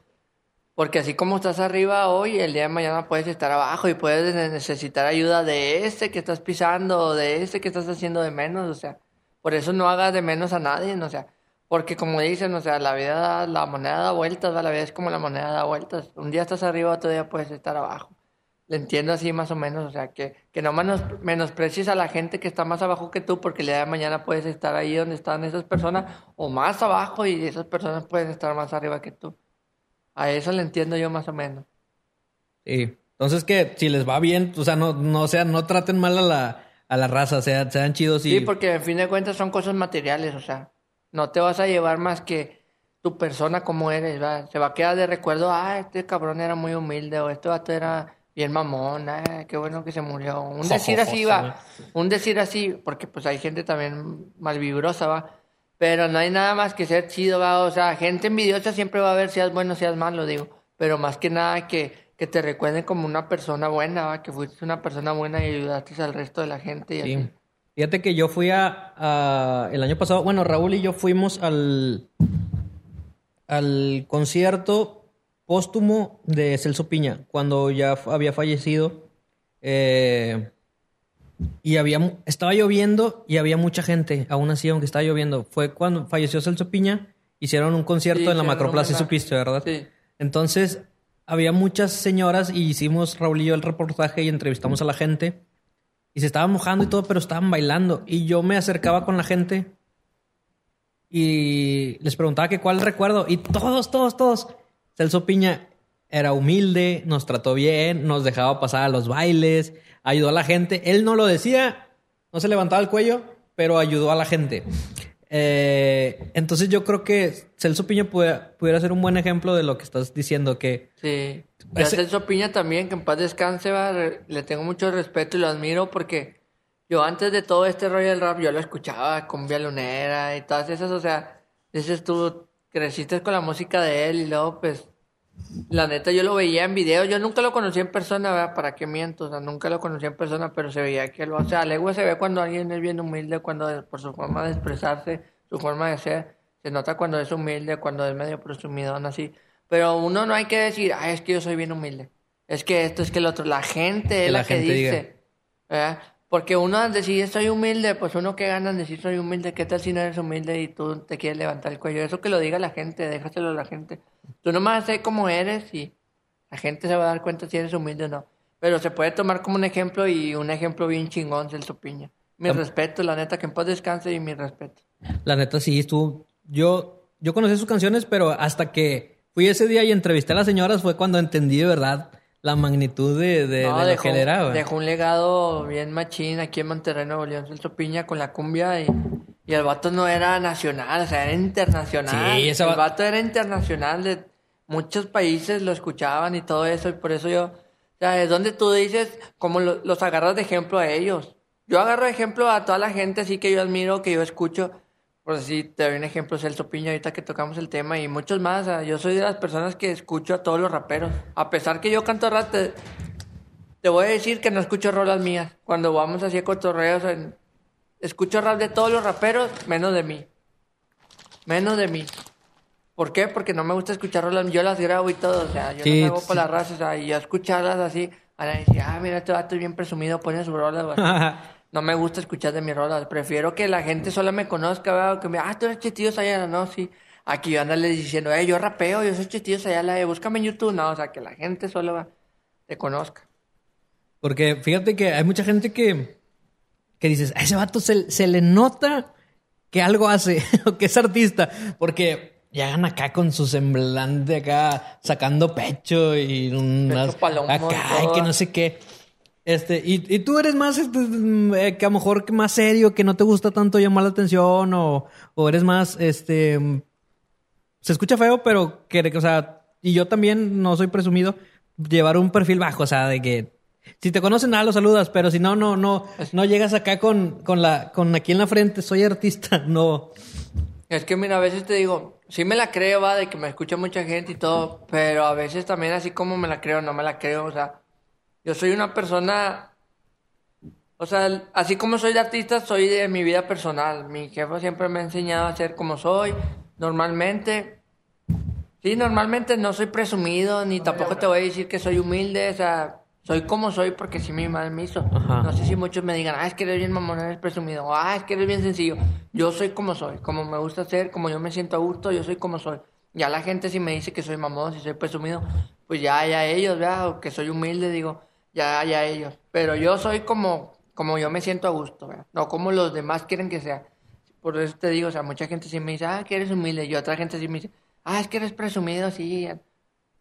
Porque así como estás arriba hoy, el día de mañana puedes estar abajo y puedes ne- necesitar ayuda de este que estás pisando o de este que estás haciendo de menos, o sea, por eso no hagas de menos a nadie, o sea, porque como dicen, o sea, la vida, da- la moneda da vueltas, ¿va? la vida es como la moneda da vueltas. Un día estás arriba, otro día puedes estar abajo. Le entiendo así más o menos, o sea, que, que no menos, menosprecies a la gente que está más abajo que tú, porque el día de mañana puedes estar ahí donde están esas personas, o más abajo, y esas personas pueden estar más arriba que tú. A eso le entiendo yo más o menos. Sí. Entonces que si les va bien, o sea, no, no, o sea, no traten mal a la, a la raza, sea, sean chidos y... Sí, porque en fin de cuentas son cosas materiales, o sea, no te vas a llevar más que tu persona como eres, ¿va? Se va a quedar de recuerdo, ah, este cabrón era muy humilde, o este vato era bien mamón, ah, qué bueno que se murió. Un decir así, va, un decir así, porque pues hay gente también malvibrosa, va. Pero no hay nada más que ser chido, va. O sea, gente envidiosa siempre va a haber, seas bueno, seas malo, digo. Pero más que nada que, que te recuerden como una persona buena, va. Que fuiste una persona buena y ayudaste al resto de la gente y así. Fíjate que yo fui a, a- el año pasado, bueno, Raúl y yo fuimos al al concierto póstumo de Celso Piña cuando ya había fallecido eh, y había estaba lloviendo y había mucha gente, aún así aunque estaba lloviendo, fue cuando falleció Celso Piña, hicieron un concierto Sí, en la Macroplaza, homenaje. supiste, ¿verdad? Sí. Entonces, había muchas señoras y hicimos Raúl y yo el reportaje y entrevistamos a la gente. Y se estaban mojando y todo, pero estaban bailando. Y yo me acercaba con la gente y les preguntaba que cuál recuerdo. Y todos, todos, todos. Celso Piña era humilde, nos trató bien, nos dejaba pasar a los bailes, ayudó a la gente. Él no lo decía, no se levantaba el cuello, pero ayudó a la gente. Eh, entonces yo creo que Celso Piña pudiera, pudiera ser un buen ejemplo de lo que estás diciendo, que Sí. Y a Celso Piña también, que en paz descanse, va, le tengo mucho respeto y lo admiro porque yo antes de todo este rollo del rap, yo lo escuchaba, cumbia lunera y todas esas, o sea, dices tú, creciste con la música de él y luego pues, la neta yo lo veía en video, yo nunca lo conocí en persona, ¿verdad? ¿Para qué miento? O sea, nunca lo conocí en persona, pero se veía que lo, o sea, legua se ve cuando alguien es bien humilde, cuando por su forma de expresarse, su forma de ser, se nota cuando es humilde, cuando es medio presumidón así. Pero uno no hay que decir, ay, es que yo soy bien humilde. Es que esto, es que el otro. La gente es la la, que gente diga. dice. Porque uno al decir soy humilde, pues uno que gana en decir soy humilde, ¿qué tal si no eres humilde y tú te quieres levantar el cuello? Eso que lo diga la gente, déjaselo a la gente. Tú nomás sé cómo eres y la gente se va a dar cuenta si eres humilde o no. Pero se puede tomar como un ejemplo y un ejemplo bien chingón, Celso Piña. Mi Am- respeto, la neta, que en paz descanse y mi respeto. la neta sí estuvo. Yo yo conocí sus canciones, pero hasta que fui ese día y entrevisté a las señoras fue cuando entendí de verdad la magnitud de, de, No, de lo dejó, que era, güey. dejó un legado bien machín aquí en Monterrey, Nuevo León, Celso Piña con la cumbia y, y el vato no era nacional, o sea, era internacional. Sí, ese el va- vato era internacional, de muchos países lo escuchaban y todo eso, y por eso yo, o sea, es donde tú dices, como lo- los agarras de ejemplo a ellos. Yo agarro de ejemplo a toda la gente así que yo admiro, que yo escucho. Por así te doy un ejemplo, Celso Piña, ahorita que tocamos el tema, y muchos más. yo soy de las personas que escucho a todos los raperos. A pesar que yo canto rap, te, te voy a decir que no escucho rolas mías. Cuando vamos así a cotorreos, en- escucho rap de todos los raperos, menos de mí. Menos de mí. ¿Por qué? Porque no me gusta escuchar rolas, yo las grabo y todo, o sea, yo Sí, las hago sí. por las razas, o sea, y yo escucharlas así, a la decir, ah, mira, este vato es bien presumido, pone su rola, güey. <laughs> No me gusta escuchar de mis rolas. Prefiero que la gente solo me conozca, ¿verdad? que me, ah, tú eres Chetillo Sayala, no, sí. Aquí yo andarle diciendo, eh, yo rapeo, yo soy Chetillo Sayala, eh, búscame en YouTube. No, o sea, que la gente solo va- te conozca. Porque fíjate que hay mucha gente que, que dices, a ese vato se, se le nota que algo hace, <laughs> o que es artista, porque llegan acá con su semblante acá, sacando pecho y unas, Pecho palomo, acá, y que no sé qué. Este, y, y tú eres más, este, mm, eh, que a lo mejor más serio, que no te gusta tanto llamar la atención, o, o eres más, este, mm, se escucha feo, pero que, o sea, y yo también no soy presumido, llevar un perfil bajo, o sea, de que si te conocen nada, lo saludas, pero si no, no, no, no llegas acá con, con la, con aquí en la frente, soy artista, <laughs> no. Es que, mira, a veces te digo, sí me la creo, va, de que me escucha mucha gente y todo, pero a veces también así como me la creo, no me la creo, o sea, yo soy una persona, o sea, así como soy de artista, soy de mi vida personal. Mi jefa siempre me ha enseñado a ser como soy, normalmente. Sí, normalmente no soy presumido, ni tampoco te voy a decir que soy humilde, o sea, soy como soy porque sí mi madre me hizo. Ajá. No sé si muchos me digan, ah, es que eres bien mamón, eres presumido, o, ah, es que eres bien sencillo. Yo soy como soy, como me gusta ser, como yo me siento a gusto, yo soy como soy. Ya la gente si me dice que soy mamón, si soy presumido, pues ya, ya ellos, ¿verdad? O que soy humilde, digo, ya, ya ellos. Pero yo soy como, como yo me siento a gusto, ¿verdad? No como los demás quieren que sea. Por eso te digo, o sea, mucha gente sí me dice, ah, que eres humilde, y otra gente sí me dice, ah, es que eres presumido, sí.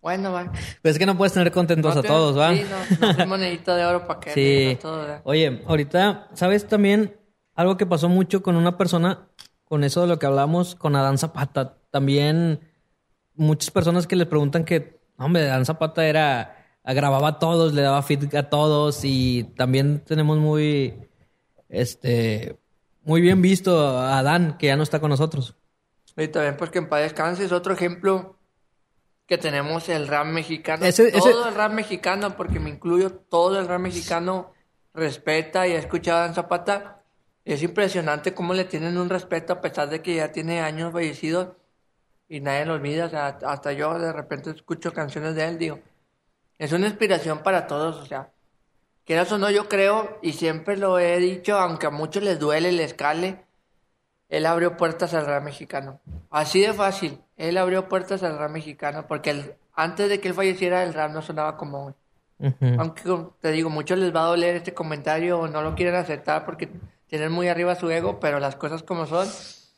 Bueno, va. Pues es que no puedes tener contentos No a todos, ¿va? Sí, no, no monedita de oro para que Sí. todo, ¿verdad? Oye, ahorita, ¿sabes también algo que pasó mucho con una persona, con eso de lo que hablamos, con Adán Zapata? También muchas personas que le preguntan que, hombre, Adán Zapata era, grababa a todos, le daba feed a todos y también tenemos muy, este, muy bien visto a Adán, que ya no está con nosotros. Y también pues que en paz descanse es otro ejemplo que tenemos el rap mexicano. Ese- ese- Todo el rap mexicano, porque me incluyo, todo el rap mexicano respeta y ha escuchado a Dan Zapata. Es impresionante cómo le tienen un respeto a pesar de que ya tiene años fallecido y nadie lo olvida. O sea, hasta yo de repente escucho canciones de él, digo, es una inspiración para todos, o sea, quieras o no, yo creo, y siempre lo he dicho, aunque a muchos les duele, les cale, él abrió puertas al rap mexicano. Así de fácil. Él abrió puertas al rap mexicano porque antes de que él falleciera el rap no sonaba como hoy. Aunque te digo, muchos les va a doler este comentario o no lo quieren aceptar porque tienen muy arriba su ego, pero las cosas como son,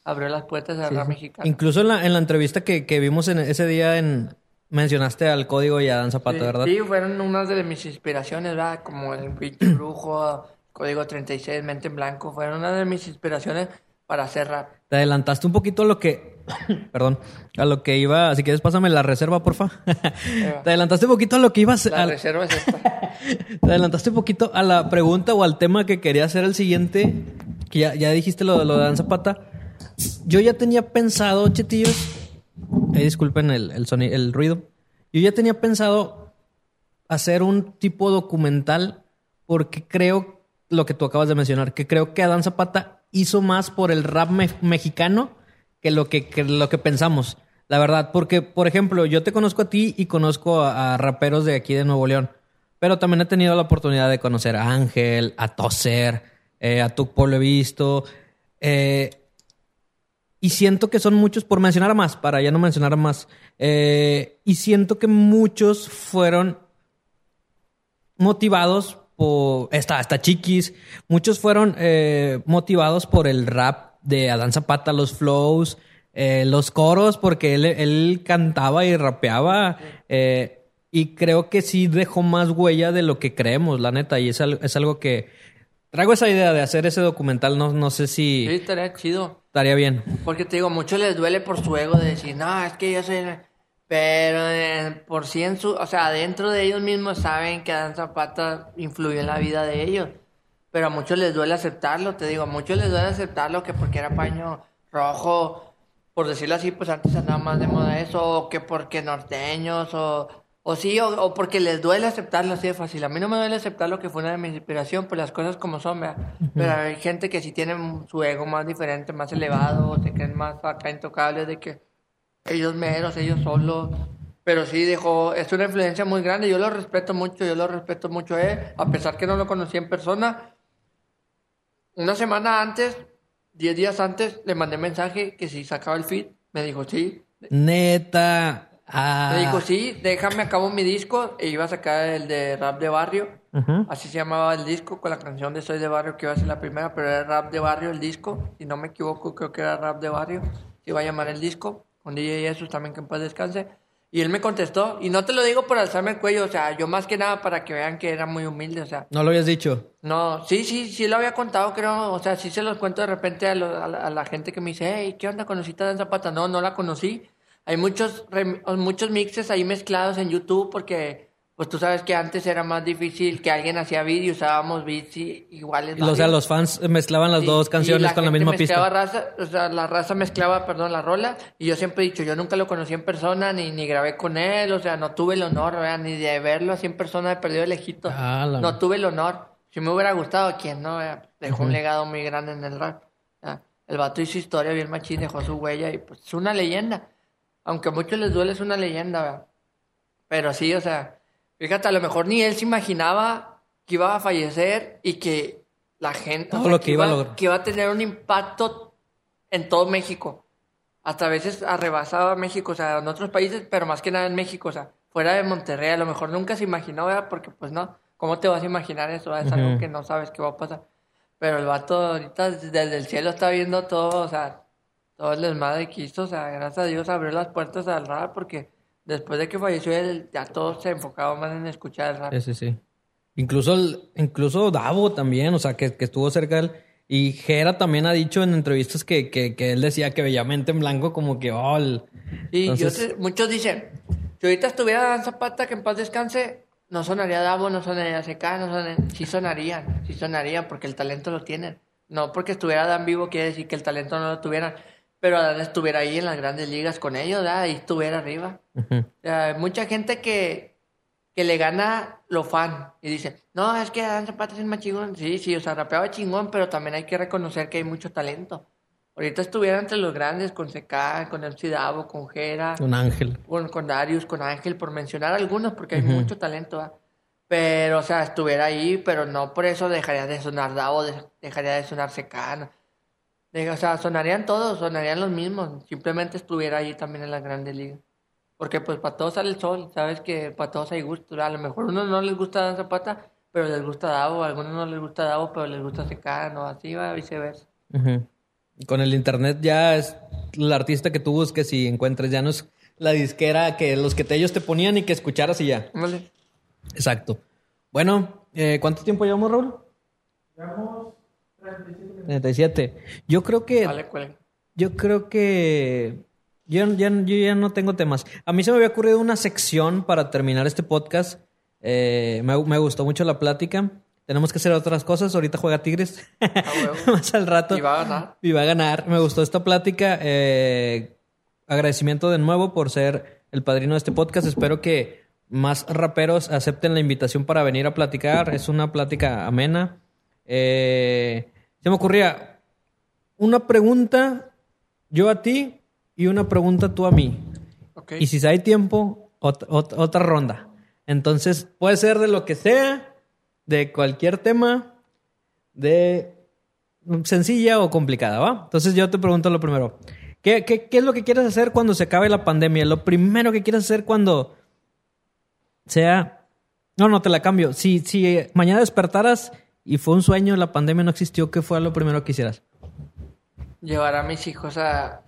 abrió las puertas al rap mexicano. Incluso en la, en la entrevista que, que vimos en ese día en mencionaste al código y a Dan Zapata, Sí, ¿verdad? Sí, fueron unas de mis inspiraciones, ¿verdad? Como el pinche <clears throat> brujo, código 36, mente en blanco, fueron una de mis inspiraciones para hacer rap. Te adelantaste un poquito a lo que, <coughs> perdón, a lo que iba, si quieres pásame la reserva, porfa. <laughs> Te adelantaste un poquito a lo que ibas, La reserva es esta. <laughs> te adelantaste un poquito a la pregunta o al tema que quería hacer el siguiente, que ya, ya dijiste lo, de- lo de Dan Zapata. Yo ya tenía pensado, chetillos, eh, disculpen el, el, soni- el ruido, yo ya tenía pensado hacer un tipo documental porque creo lo que tú acabas de mencionar, que creo que Adán Zapata hizo más por el rap me- mexicano que lo que, que lo que pensamos. La verdad, porque, por ejemplo, yo te conozco a ti y conozco a, raperos de aquí de Nuevo León, pero también he tenido la oportunidad de conocer a Ángel, a Toser, eh, a Tuc lo he visto. eh, y siento que son muchos, por mencionar más, para ya no mencionar más. eh, y siento que muchos fueron motivados por. Está, hasta chiquis. Muchos fueron eh, motivados por el rap de Adán Zapata, los flows. eh, los coros, porque él, él cantaba y rapeaba. y creo que sí dejó más huella de lo que creemos, la neta. Y es, es algo que. Traigo esa idea de hacer ese documental. No, no sé si Sí, estaría chido. estaría bien. Porque te digo, muchos les duele por su ego de decir, no, es que yo soy... Pero eh, por sí en su... O sea, dentro de ellos mismos saben que Adán Zapata influyó en la vida de ellos. Pero a muchos les duele aceptarlo, te digo, a muchos les duele aceptarlo que porque era paño rojo, por decirlo así, pues antes andaba más de moda eso, o que porque norteños, o, o sí, o, o porque les duele aceptarlo así de fácil. A mí no me duele aceptarlo que fue una de mis inspiraciones, pues las cosas como son, ¿verdad? Pero hay gente que sí tiene su ego más diferente, más elevado, o se creen más acá intocables de que ellos meros, ellos solos. Pero sí dejó, es una influencia muy grande, yo lo respeto mucho, yo lo respeto mucho a él, a pesar que no lo conocí en persona. Una semana antes, diez días antes, le mandé mensaje que si sacaba el feed, me dijo sí. Neta. Ah. Me dijo sí, déjame acabo mi disco e iba a sacar el de rap de barrio. Así se llamaba el disco con la canción de Soy de Barrio que iba a ser la primera, pero era rap de barrio el disco. Si no me equivoco, creo que era rap de barrio. Se iba a llamar el disco, con DJ Jesús también que en paz descanse. Y él me contestó, y no te lo digo por alzarme el cuello, o sea, yo más que nada para que vean que era muy humilde, o sea, No lo habías dicho. no, sí, sí, sí lo había contado, creo, o sea, sí se los cuento de repente a, lo- a la, a la gente que me dice, hey, ¿qué onda? ¿Conociste a Dan Zapata? No, no la conocí. Hay muchos, muchos mixes ahí mezclados en YouTube porque, pues tú sabes que antes era más difícil que alguien hacía beat y usábamos beats i- iguales. Y, o sea, los fans mezclaban las Sí, dos y canciones con la misma pista. Raza, o sea, la raza mezclaba, perdón, la rola. Y yo siempre he dicho, yo nunca lo conocí en persona, ni, ni grabé con él, o sea, no tuve el honor, ¿verdad? ni de verlo así en persona, he perdido el lejito. Ah, la- no tuve el honor. Si me hubiera gustado, ¿quién no? ¿verdad? Dejó un legado muy grande en el rap. ¿verdad? El vato hizo historia bien machín, dejó su huella y pues es una leyenda. Aunque a muchos les duele, es una leyenda, ¿verdad? Pero sí, o sea, fíjate, a lo mejor ni él se imaginaba que iba a fallecer y que la gente, o sea, lo que iba a lograr. que iba a tener un impacto en todo México. Hasta a veces arrebasaba a México, o sea, en otros países, pero más que nada en México, o sea, fuera de Monterrey, a lo mejor nunca se imaginó, ¿verdad? Porque pues no, ¿cómo te vas a imaginar eso? Es algo que no sabes qué va a pasar. Pero el vato ahorita desde el cielo está viendo todo, o sea, todo el desmadre que hizo, o sea, gracias a Dios abrió las puertas al rap porque después de que falleció él, ya todo se enfocaba más en escuchar el rap. Sí, sí, sí. Incluso, el- incluso Davo también, o sea, que, que estuvo cerca de él. Y Jera también ha dicho en entrevistas que, que, que él decía que Bellamente en Blanco como que, oh, el- Y yo muchos dicen, si ahorita estuviera Dan Zapata, que en paz descanse, no sonaría Davo, no sonaría CK, no sonaría... Sí sonarían, sí sonarían, porque el talento lo tienen. No porque estuviera Dan vivo quiere decir que el talento no lo tuvieran, pero estuviera ahí en las grandes ligas con ellos, ¿verdad? Ahí estuviera arriba. Hay mucha gente que, que le gana lo fan y dice, no, es que Dan Zapata es el más chingón. Sí, sí, o sea, rapeaba chingón, pero también hay que reconocer que hay mucho talento. Ahorita estuviera entre los grandes con CK, con MC Davo, con Jera, un ángel. con, con Darius, con Ángel, por mencionar algunos, porque hay mucho talento. ¿va? Pero, o sea, estuviera ahí, pero no por eso dejaría de sonar Davo, de- dejaría de sonar CK. O sea, sonarían todos, sonarían los mismos. Simplemente estuviera ahí también en las grandes ligas. Porque, pues, para todos sale el sol. Sabes que para todos hay gusto. A lo mejor a unos no les gusta Dan Zapata, pero les gusta Davo. A algunos no les gusta Davo, pero les gusta CK. ¿no? Así va, viceversa. Ujú. Y Con el internet ya es el artista que tú busques y encuentres, ya no es la disquera que los que te, ellos te ponían y que escucharas y ya. Ándale. Exacto. Bueno, eh, ¿cuánto tiempo llevamos, Raúl? 37. Yo creo que Vale. Yo creo que yo, ya- yo ya no tengo temas. A mí se me había ocurrido una sección para terminar este podcast. Eh, me, me gustó mucho la plática. Tenemos que hacer otras cosas. Ahorita juega Tigres. huevo. <laughs> Más al rato. Y va a ganar. Y va a ganar. Me gustó esta plática. Eh, agradecimiento de nuevo por ser el padrino de este podcast. Espero que más raperos acepten la invitación para venir a platicar. Es una plática amena. Eh, se me ocurría una pregunta yo a ti y una pregunta tú a mí. Ok. Y si hay tiempo, ot- ot- otra ronda. Entonces, puede ser de lo que sea, de cualquier tema, de sencilla o complicada, ¿va? Entonces yo te pregunto lo primero. ¿Qué, qué, qué es lo que quieres hacer cuando se acabe la pandemia? Lo primero que quieres hacer cuando sea... No, no, te la cambio. Si, si mañana despertaras y fue un sueño, la pandemia no existió, ¿qué fue lo primero que hicieras? Llevar a mis hijos a,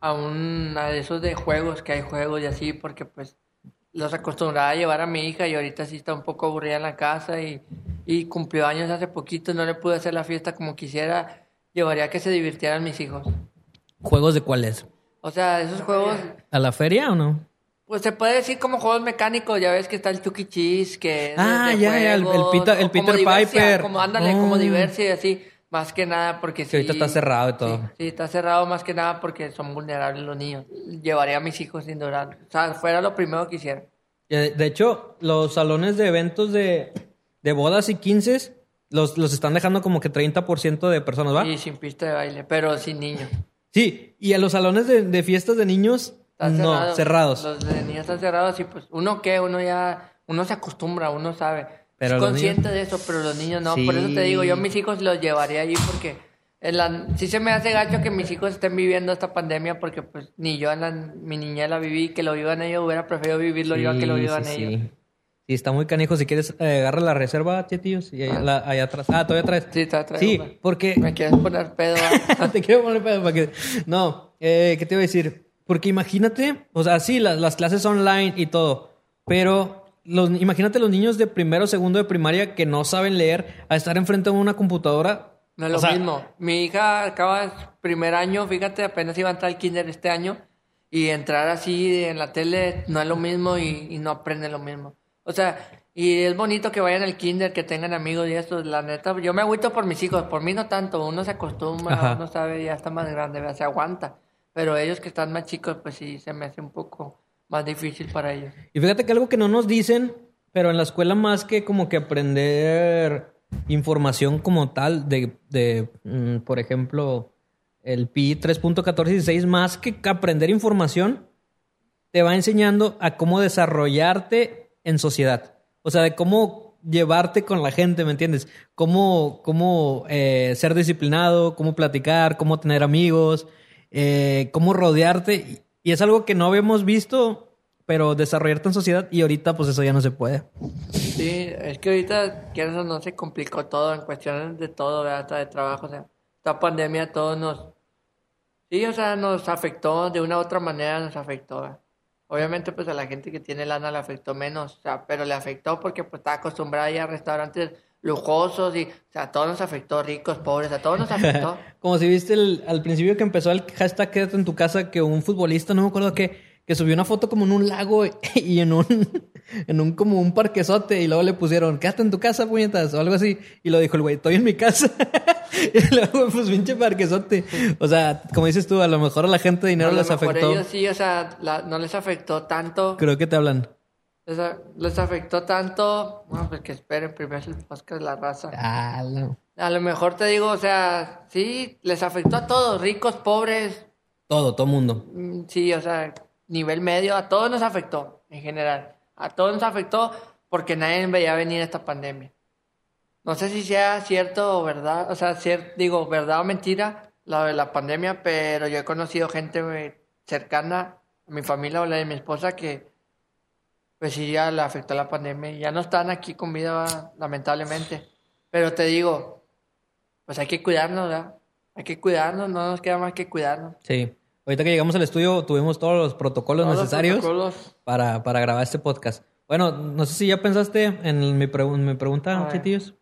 a un a esos de juegos, que hay juegos y así, porque pues los acostumbraba a llevar a mi hija y ahorita sí está un poco aburrida en la casa y, y cumplió años hace poquito, no le pude hacer la fiesta como quisiera, llevaría a que se divirtieran mis hijos. ¿Juegos de cuáles? O sea, esos juegos, ¿A la feria o no? Pues se puede decir como juegos mecánicos, ya ves que está el Chucky E. Cheese, que Ah, ya, ya, el- Peter- el como Peter Diversia, Piper. Como ándale, como Oh. diversia y así, más que nada porque Que ahorita sí- está cerrado y todo. Sí, sí, está cerrado más que nada porque son vulnerables los niños. Llevaría a mis hijos sin durar. O sea, fuera lo primero que hiciera. De hecho, los salones de eventos de, de bodas y 15 los, los están dejando como que 30% de personas, ¿va? Y sin pista de baile, pero sin niños. Sí, y a los salones de, de fiestas de niños, Están no, cerrados. Los de niños están cerrados y pues uno qué, uno ya, uno se acostumbra, uno sabe. Pero es consciente de eso, pero los niños no. Por eso te Sí. digo, yo a mis hijos los llevaría allí porque en la, sí se me hace gacho que mis hijos estén viviendo esta pandemia porque pues ni yo en la, mi niñez la viví, que lo vivan ellos, hubiera preferido vivirlo yo a que lo Sí, vivan sí, ellos. sí. Sí, está muy canijo. Si quieres, eh, agarra la reserva, chetillos, y ahí, la- allá atrás. Ah, todavía atrás. Sí, te traigo, Sí, porque... Me quieres poner pedo. <laughs> te quiero poner pedo para que... No, eh, ¿qué te iba a decir? Porque imagínate, o sea, sí, las, las clases online y todo, pero los, imagínate los niños de primero o segundo de primaria que no saben leer a estar enfrente de una computadora. No es lo O sea, mismo. Mi hija acaba primer año, fíjate, apenas iba a entrar al kinder este año y entrar así en la tele no es lo mismo y, y no aprende lo mismo. O sea, y es bonito que vayan al kinder, que tengan amigos y esto, la neta, yo me agüito por mis hijos, por mí no tanto, uno se acostumbra, Ajá. uno sabe, ya está más grande, se aguanta. Pero ellos que están más chicos, pues sí, se me hace un poco más difícil para ellos. Y fíjate que algo que no nos dicen, pero en la escuela más que como que aprender información como tal de, de mm, por ejemplo, el PI 3.1416, más que aprender información, te va enseñando a cómo desarrollarte en sociedad. O sea, de cómo llevarte con la gente, ¿me entiendes? Cómo, cómo eh, ser disciplinado, cómo platicar, cómo tener amigos, eh, cómo rodearte. Y es algo que no habíamos visto, pero desarrollarte en sociedad y ahorita pues eso ya no se puede. Sí, es que ahorita, quieras o no, se complicó todo en cuestiones de todo, ¿verdad? hasta de trabajo. O sea, esta pandemia todos nos. Sí, o sea, nos afectó de una u otra manera, nos afectó. Obviamente, pues a la gente que tiene lana le afectó menos, o sea, pero le afectó porque pues está acostumbrada a ir a restaurantes lujosos y, o sea, a todos nos afectó, ricos, pobres, a todos nos afectó. <laughs> Como si viste el- al principio que empezó el hashtag Quédate en tu casa, que un futbolista, no me acuerdo qué, que subió una foto como en un lago y <laughs> en un, en un como un parquezote y luego le pusieron, quédate en tu casa, puñetas, o algo así. Y lo dijo el güey, estoy en mi casa. <laughs> y luego, pues, pinche parquezote. O sea, como dices tú, a lo mejor a la gente de dinero a lo les mejor afectó. ellos sí, o sea, la- no les afectó tanto. Creo que te hablan. Les, les afectó tanto. Bueno, pues que esperen primero el podcast de la raza. Ah, no. A lo mejor te digo, o sea, sí, les afectó a todos, ricos, pobres, Todo, todo mundo. mm, sí, o sea, nivel medio, a todos nos afectó en general. A todos nos afectó porque nadie veía venir esta pandemia. No sé si sea cierto o verdad, o sea, cier- digo, verdad o mentira la de la pandemia, pero yo he conocido gente eh, cercana a mi familia o la de mi esposa que pues sí ya le afectó la pandemia y ya no están aquí con vida, lamentablemente. Pero te digo, pues hay que cuidarnos, ¿verdad? Hay que cuidarnos, no nos queda más que cuidarnos. Sí. Ahorita que llegamos al estudio tuvimos todos los protocolos Todos los necesarios protocolos. para, para grabar este podcast. Bueno, no sé si ya pensaste en mi, pregu- mi pregunta, chitillos.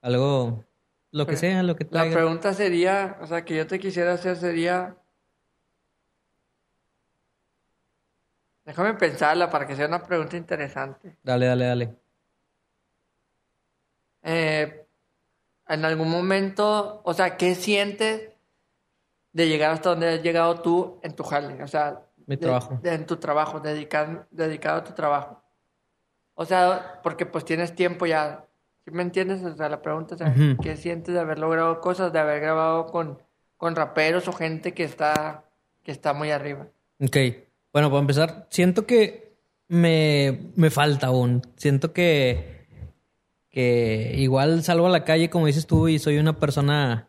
Algo, lo que Pero sea, lo que La traiga. pregunta sería, o sea, que yo te quisiera hacer sería... Déjame pensarla para que sea una pregunta interesante. Dale, dale, dale. Eh, en algún momento, o sea, ¿qué sientes de llegar hasta donde has llegado tú en tu jale? O sea, Mi de- trabajo. de- en tu trabajo, dedicar, dedicado a tu trabajo. O sea, porque pues tienes tiempo ya. ¿Sí me entiendes? O sea, la pregunta es, Ujú. ¿qué sientes de haber logrado cosas, de haber grabado con, con raperos o gente que está, que está muy arriba? Ok. Bueno, para empezar, siento que me, me falta aún. Siento que, que igual salgo a la calle, como dices tú, y soy una persona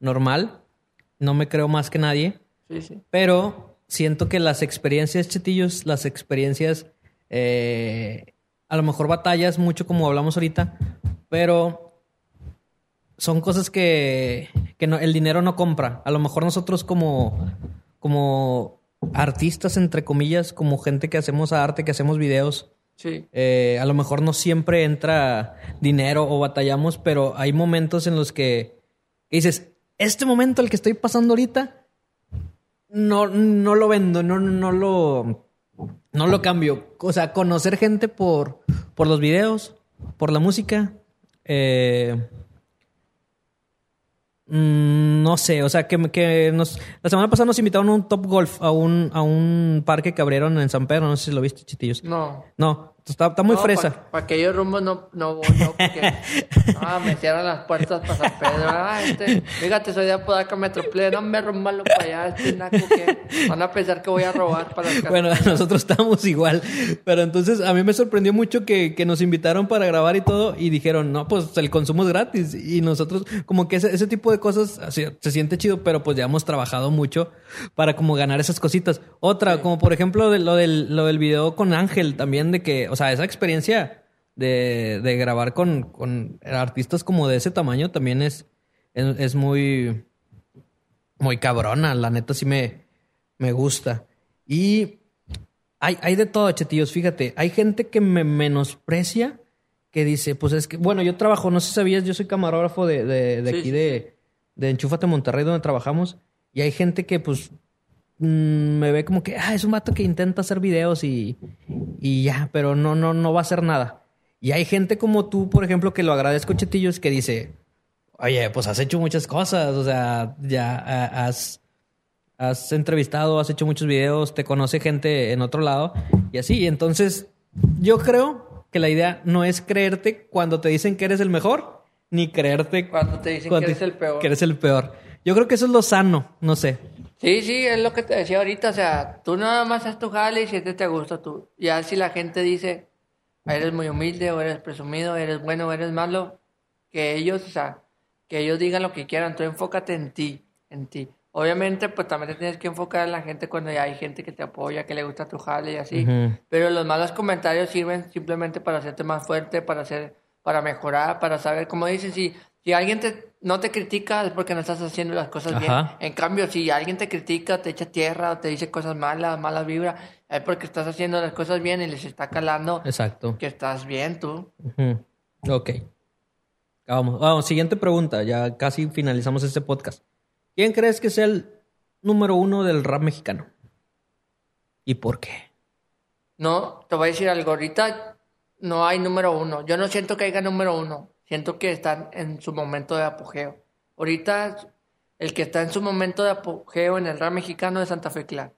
normal. No me creo más que nadie. Sí, sí. Pero siento que las experiencias, chitillos, las experiencias, eh, a lo mejor batallas mucho como hablamos ahorita, pero son cosas que, que no- el dinero no compra. A lo mejor nosotros como, como artistas, entre comillas, como gente que hacemos arte, que hacemos videos. Sí. Eh, a lo mejor no siempre entra dinero o batallamos, pero hay momentos en los que dices, este momento el que estoy pasando ahorita, no, no lo vendo, no, no lo, no lo cambio. O sea, conocer gente por, por los videos, por la música. Eh, no sé, o sea, que, que nos, la semana pasada nos invitaron a un Top Golf, a un, a un parque que abrieron en San Pedro, no sé si lo viste, chitillos. No. No, está, está muy No, fresa. Para pa aquellos rumbos no, no no, porque <laughs> ah, me cierran las puertas para San Pedro. Ah, este, fíjate, soy de Apodaca Metroplay, no me rombalo para allá, este naco que van a pensar que voy a robar para acá. Bueno, <laughs> nosotros estábamos igual. Pero entonces a mí me sorprendió mucho que, que nos invitaron para grabar y todo y dijeron, no, pues el consumo es gratis. Y nosotros, como que ese, ese tipo de cosas así, se siente chido, pero pues ya hemos trabajado mucho para como ganar esas cositas. Otra, como por ejemplo de, lo, del, lo del video con Ángel también, de que, o sea, esa experiencia de, de grabar con, con artistas como de ese tamaño también es, es, es muy, muy cabrona. La neta sí me, me gusta. Y hay, hay de todo, chetillos. Fíjate, hay gente que me menosprecia, que dice, pues es que, bueno, yo trabajo, no sé si sabías, yo soy camarógrafo de, de, de Sí, aquí sí, de, de Enchúfate Monterrey, donde trabajamos. Y hay gente que, pues, me ve como que, ah, es un vato que intenta hacer videos y, y ya, pero no, no, no va a hacer nada. Y hay gente como tú, por ejemplo, que lo agradezco, chetillos, que dice, oye, pues has hecho muchas cosas, o sea, ya has, has entrevistado, has hecho muchos videos, te conoce gente en otro lado y así. Entonces, yo creo que la idea no es creerte cuando te dicen que eres el mejor, ni creerte Cuando te dicen cuando que eres el peor. que eres el peor. Yo creo que eso es lo sano, no sé. Sí, sí, es lo que te decía ahorita, o sea, tú nada más haz tu jale y si este te gusta tú. Ya si la gente dice, eres muy humilde o eres presumido, eres bueno o eres malo, que ellos, o sea, que ellos digan lo que quieran, tú enfócate en ti, en ti. Obviamente, pues también te tienes que enfocar en la gente cuando ya hay gente que te apoya, que le gusta tu jale y así. Ujú. Pero los malos comentarios sirven simplemente para hacerte más fuerte, para hacer, para mejorar, para saber, como dices, si, si alguien te, no te critica es porque no estás haciendo las cosas bien. En cambio, si alguien te critica, te echa tierra, te dice cosas malas, malas vibras, es porque estás haciendo las cosas bien y les está calando Exacto. que estás bien tú. Ok. Vamos, vamos, siguiente pregunta. Ya casi finalizamos este podcast. ¿Quién crees que sea el número uno del rap mexicano? ¿Y por qué? No, te voy a decir algo. Ahorita no hay número uno. Yo no siento que haya número uno. Siento que están en su momento de apogeo. Ahorita el que está en su momento de apogeo en el rap mexicano es Santa Fe Clan.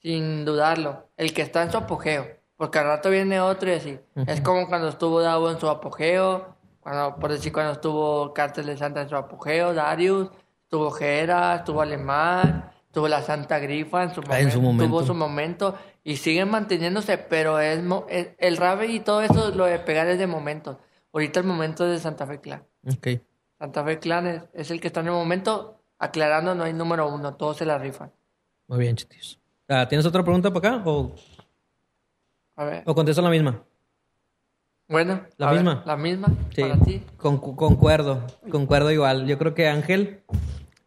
Sin dudarlo. El que está en su apogeo. Porque al rato viene otro y así. Es como cuando estuvo Davo en su apogeo. Cuando, por decir, cuando estuvo Cártel de Santa en su apogeo. Darius. Estuvo Jera. Estuvo Alemán. Estuvo la Santa Grifa en su momento. en su momento. Tuvo su momento y siguen manteniéndose, pero es- el rap y todo eso, lo de pegar es de momentos. Ahorita el momento es de Santa Fe Clan. Ok. Santa Fe Clan es, es el que está en el momento, aclarando, no hay número uno, todos se la rifan. Muy bien, chitis. Ah, ¿Tienes otra pregunta para acá o, A ver, o contesto la misma? bueno. La ver, misma. la misma, Sí, para ti. con- concuerdo, concuerdo igual. Yo creo que Ángel,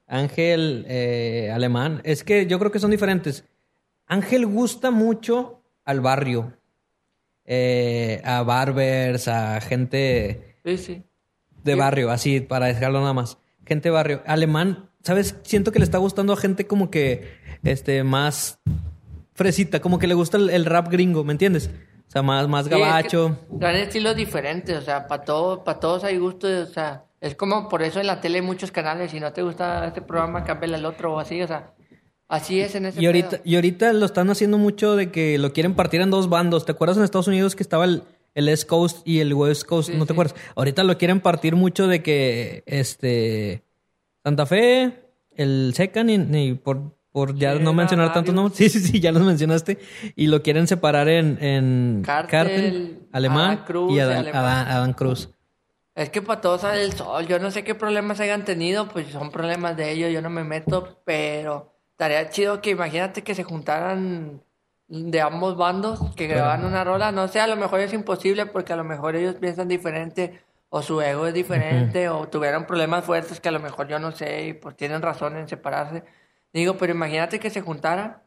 Ángel eh, alemán, es que yo creo que son diferentes. Ángel gusta mucho al barrio, eh, a barbers, a gente Sí, sí. de barrio, así para dejarlo nada más. Gente de barrio. Alemán, ¿sabes? Siento que le está gustando a gente como que este más fresita, como que le gusta el, el rap gringo, ¿me entiendes? O sea, más, más es que gabacho. Dan estilos diferentes, o sea, para todos, para todos hay gustos, o sea, es como por eso en la tele hay muchos canales, si no te gusta este programa, cámbiale al otro o así, o sea, así es en ese Y ahorita, pedo. y ahorita lo están haciendo mucho de que lo quieren partir en dos bandos. ¿Te acuerdas en Estados Unidos que estaba el, el East Coast y el West Coast? Sí, ¿No te sí. acuerdas? Ahorita lo quieren partir mucho de que este Santa Fe, el Secan y, y por, por ya no mencionar tantos nombres. <laughs> Sí, sí, sí, ya los mencionaste. Y lo quieren separar en, en Cártel, Alemán Adán Cruz y y Adán, Alemán. Adán- Adán Cruz. Es que para todos sale el sol. Yo no sé qué problemas hayan tenido, pues son problemas de ellos, yo no me meto, pero estaría chido que imagínate que se juntaran de ambos bandos, que grabaran una rola. No sé, a lo mejor es imposible porque a lo mejor ellos piensan diferente o su ego es diferente o tuvieron problemas fuertes que a lo mejor yo no sé y pues tienen razón en separarse. Digo, pero imagínate que se juntaran.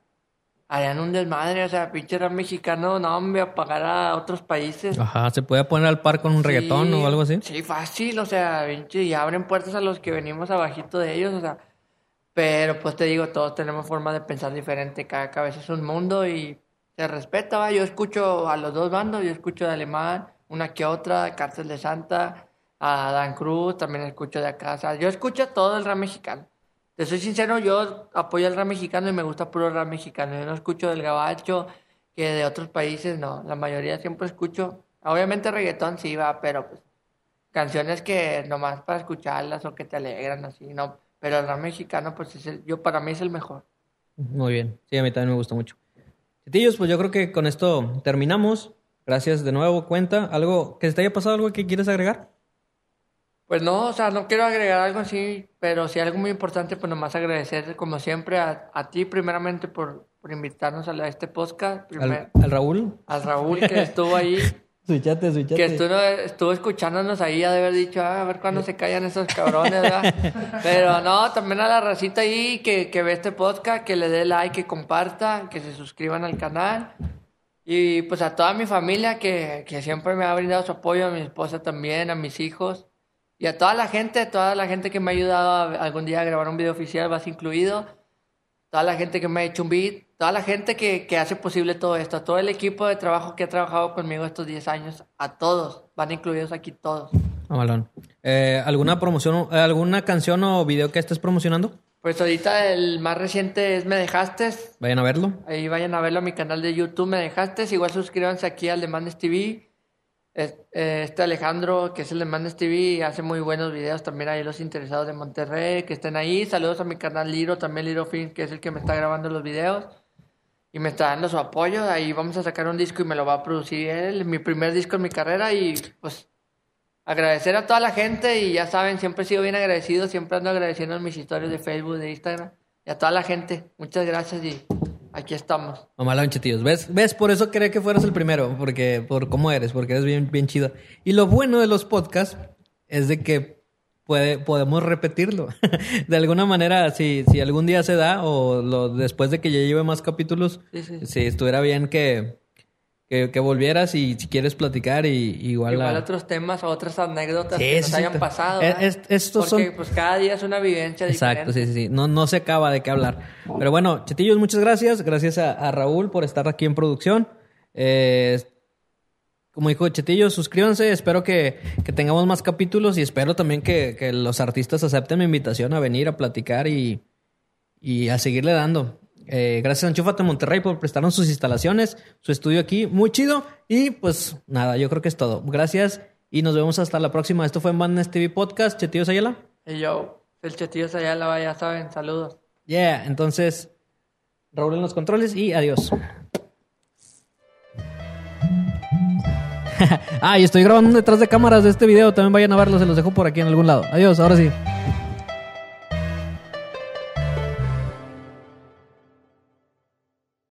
Harían un desmadre, o sea, pinche rap mexicano, no, hombre, a pagar a otros países. Ajá, se puede poner al par con un reggaetón Sí, o algo así. Sí, fácil, o sea, pinche, y abren puertas a los que venimos abajito de ellos, o sea. Pero pues te digo, todos tenemos forma de pensar diferente, cada cabeza es un mundo y se respeta, va. Yo escucho a los dos bandos, yo escucho de Alemán, una que otra, Cárcel de Santa, a Dan Cruz, también escucho de acá, yo escucho todo el rap mexicano. Te soy sincero, yo apoyo el rap mexicano y me gusta puro rap mexicano. Yo no escucho del gabacho, que de otros países, no. La mayoría siempre escucho. Obviamente reggaetón sí va, pero pues canciones que nomás para escucharlas o que te alegran así, no. Pero el rap mexicano, pues es el- yo para mí es el mejor. Muy bien. Sí, a mí también me gusta mucho. Chitillos, pues yo creo que con esto terminamos. Gracias de nuevo. Cuenta algo que se te haya pasado, algo que quieres agregar. Pues no, o sea, no quiero agregar algo así, pero sí algo muy importante, pues nomás agradecer como siempre a, a ti primeramente por, por invitarnos a, la- a este podcast, primer- Al, al Raúl. al Raúl que estuvo ahí. <laughs> Suichate, suichate. Que estuvo, estuvo escuchándonos ahí, ha de haber dicho, "Ah, a ver cuándo se callan esos cabrones, ¿verdad? <laughs> Pero no, también a la racita ahí que, que ve este podcast, que le dé like, que comparta, que se suscriban al canal. Y pues a toda mi familia que, que siempre me ha brindado su apoyo, a mi esposa también, a mis hijos. Y a toda la gente, toda la gente que me ha ayudado a- algún día a grabar un video oficial, vas incluido. Toda la gente que me ha hecho un beat, toda la gente que, que hace posible todo esto, todo el equipo de trabajo que ha trabajado conmigo estos 10 años, a todos, van incluidos aquí todos. Amalón. Eh, ¿Alguna promoción, eh, alguna canción o video que estés promocionando? Pues ahorita el más reciente es Me Dejaste, Vayan a verlo. ahí vayan a verlo a mi canal de YouTube Me Dejaste, igual suscríbanse aquí al de Mandes TV. Eh, Este Alejandro, que es el de Mandes TV, hace muy buenos videos también ahí los interesados de Monterrey, que estén ahí. Saludos a mi canal Liro, también Liro Film, que es el que me está grabando los videos. Y me está dando su apoyo. Ahí vamos a sacar un disco y me lo va a producir él. Mi primer disco en mi carrera. Y pues agradecer a toda la gente. Y ya saben, siempre he sido bien agradecido. Siempre ando agradeciendo en mis historias de Facebook, de Instagram. Y a toda la gente. Muchas gracias y aquí estamos. Mamalón, chitillos. ¿Ves? ¿Ves? Por eso quería que fueras el primero. Porque, por cómo eres, porque eres bien, bien chido. Y lo bueno de los podcasts es de que puede, podemos repetirlo. <laughs> de alguna manera, si, si algún día se da, o lo, después de que ya lleve más capítulos, Sí, sí. si estuviera bien que, que, que volvieras y si quieres platicar y igual, Igual a- otros temas o otras anécdotas Sí, que nos hayan pasado. estos Porque son- pues cada día es una vivencia Exacto, diferente. sí, sí, sí. No, no se acaba de qué hablar. Pero bueno, Chetillos, muchas gracias. Gracias a, a Raúl por estar aquí en producción. Eh, como dijo Chetillos, suscríbanse. Espero que, que tengamos más capítulos y espero también que, que los artistas acepten mi invitación a venir a platicar y, y a seguirle dando. Eh, gracias a Enchúfate Monterrey por prestarnos sus instalaciones, su estudio aquí, muy chido. Y pues nada, yo creo que es todo. Gracias y nos vemos hasta la próxima. Esto fue Madness TV Podcast. Chetillos Ayala. Y yo, el chetillo allá la ya saben, saludos. Yeah, entonces Raúl en los controles y adiós. <laughs> ah, y estoy grabando detrás de cámaras de este video. También vayan a verlo, se los dejo por aquí en algún lado. Adiós, ahora sí.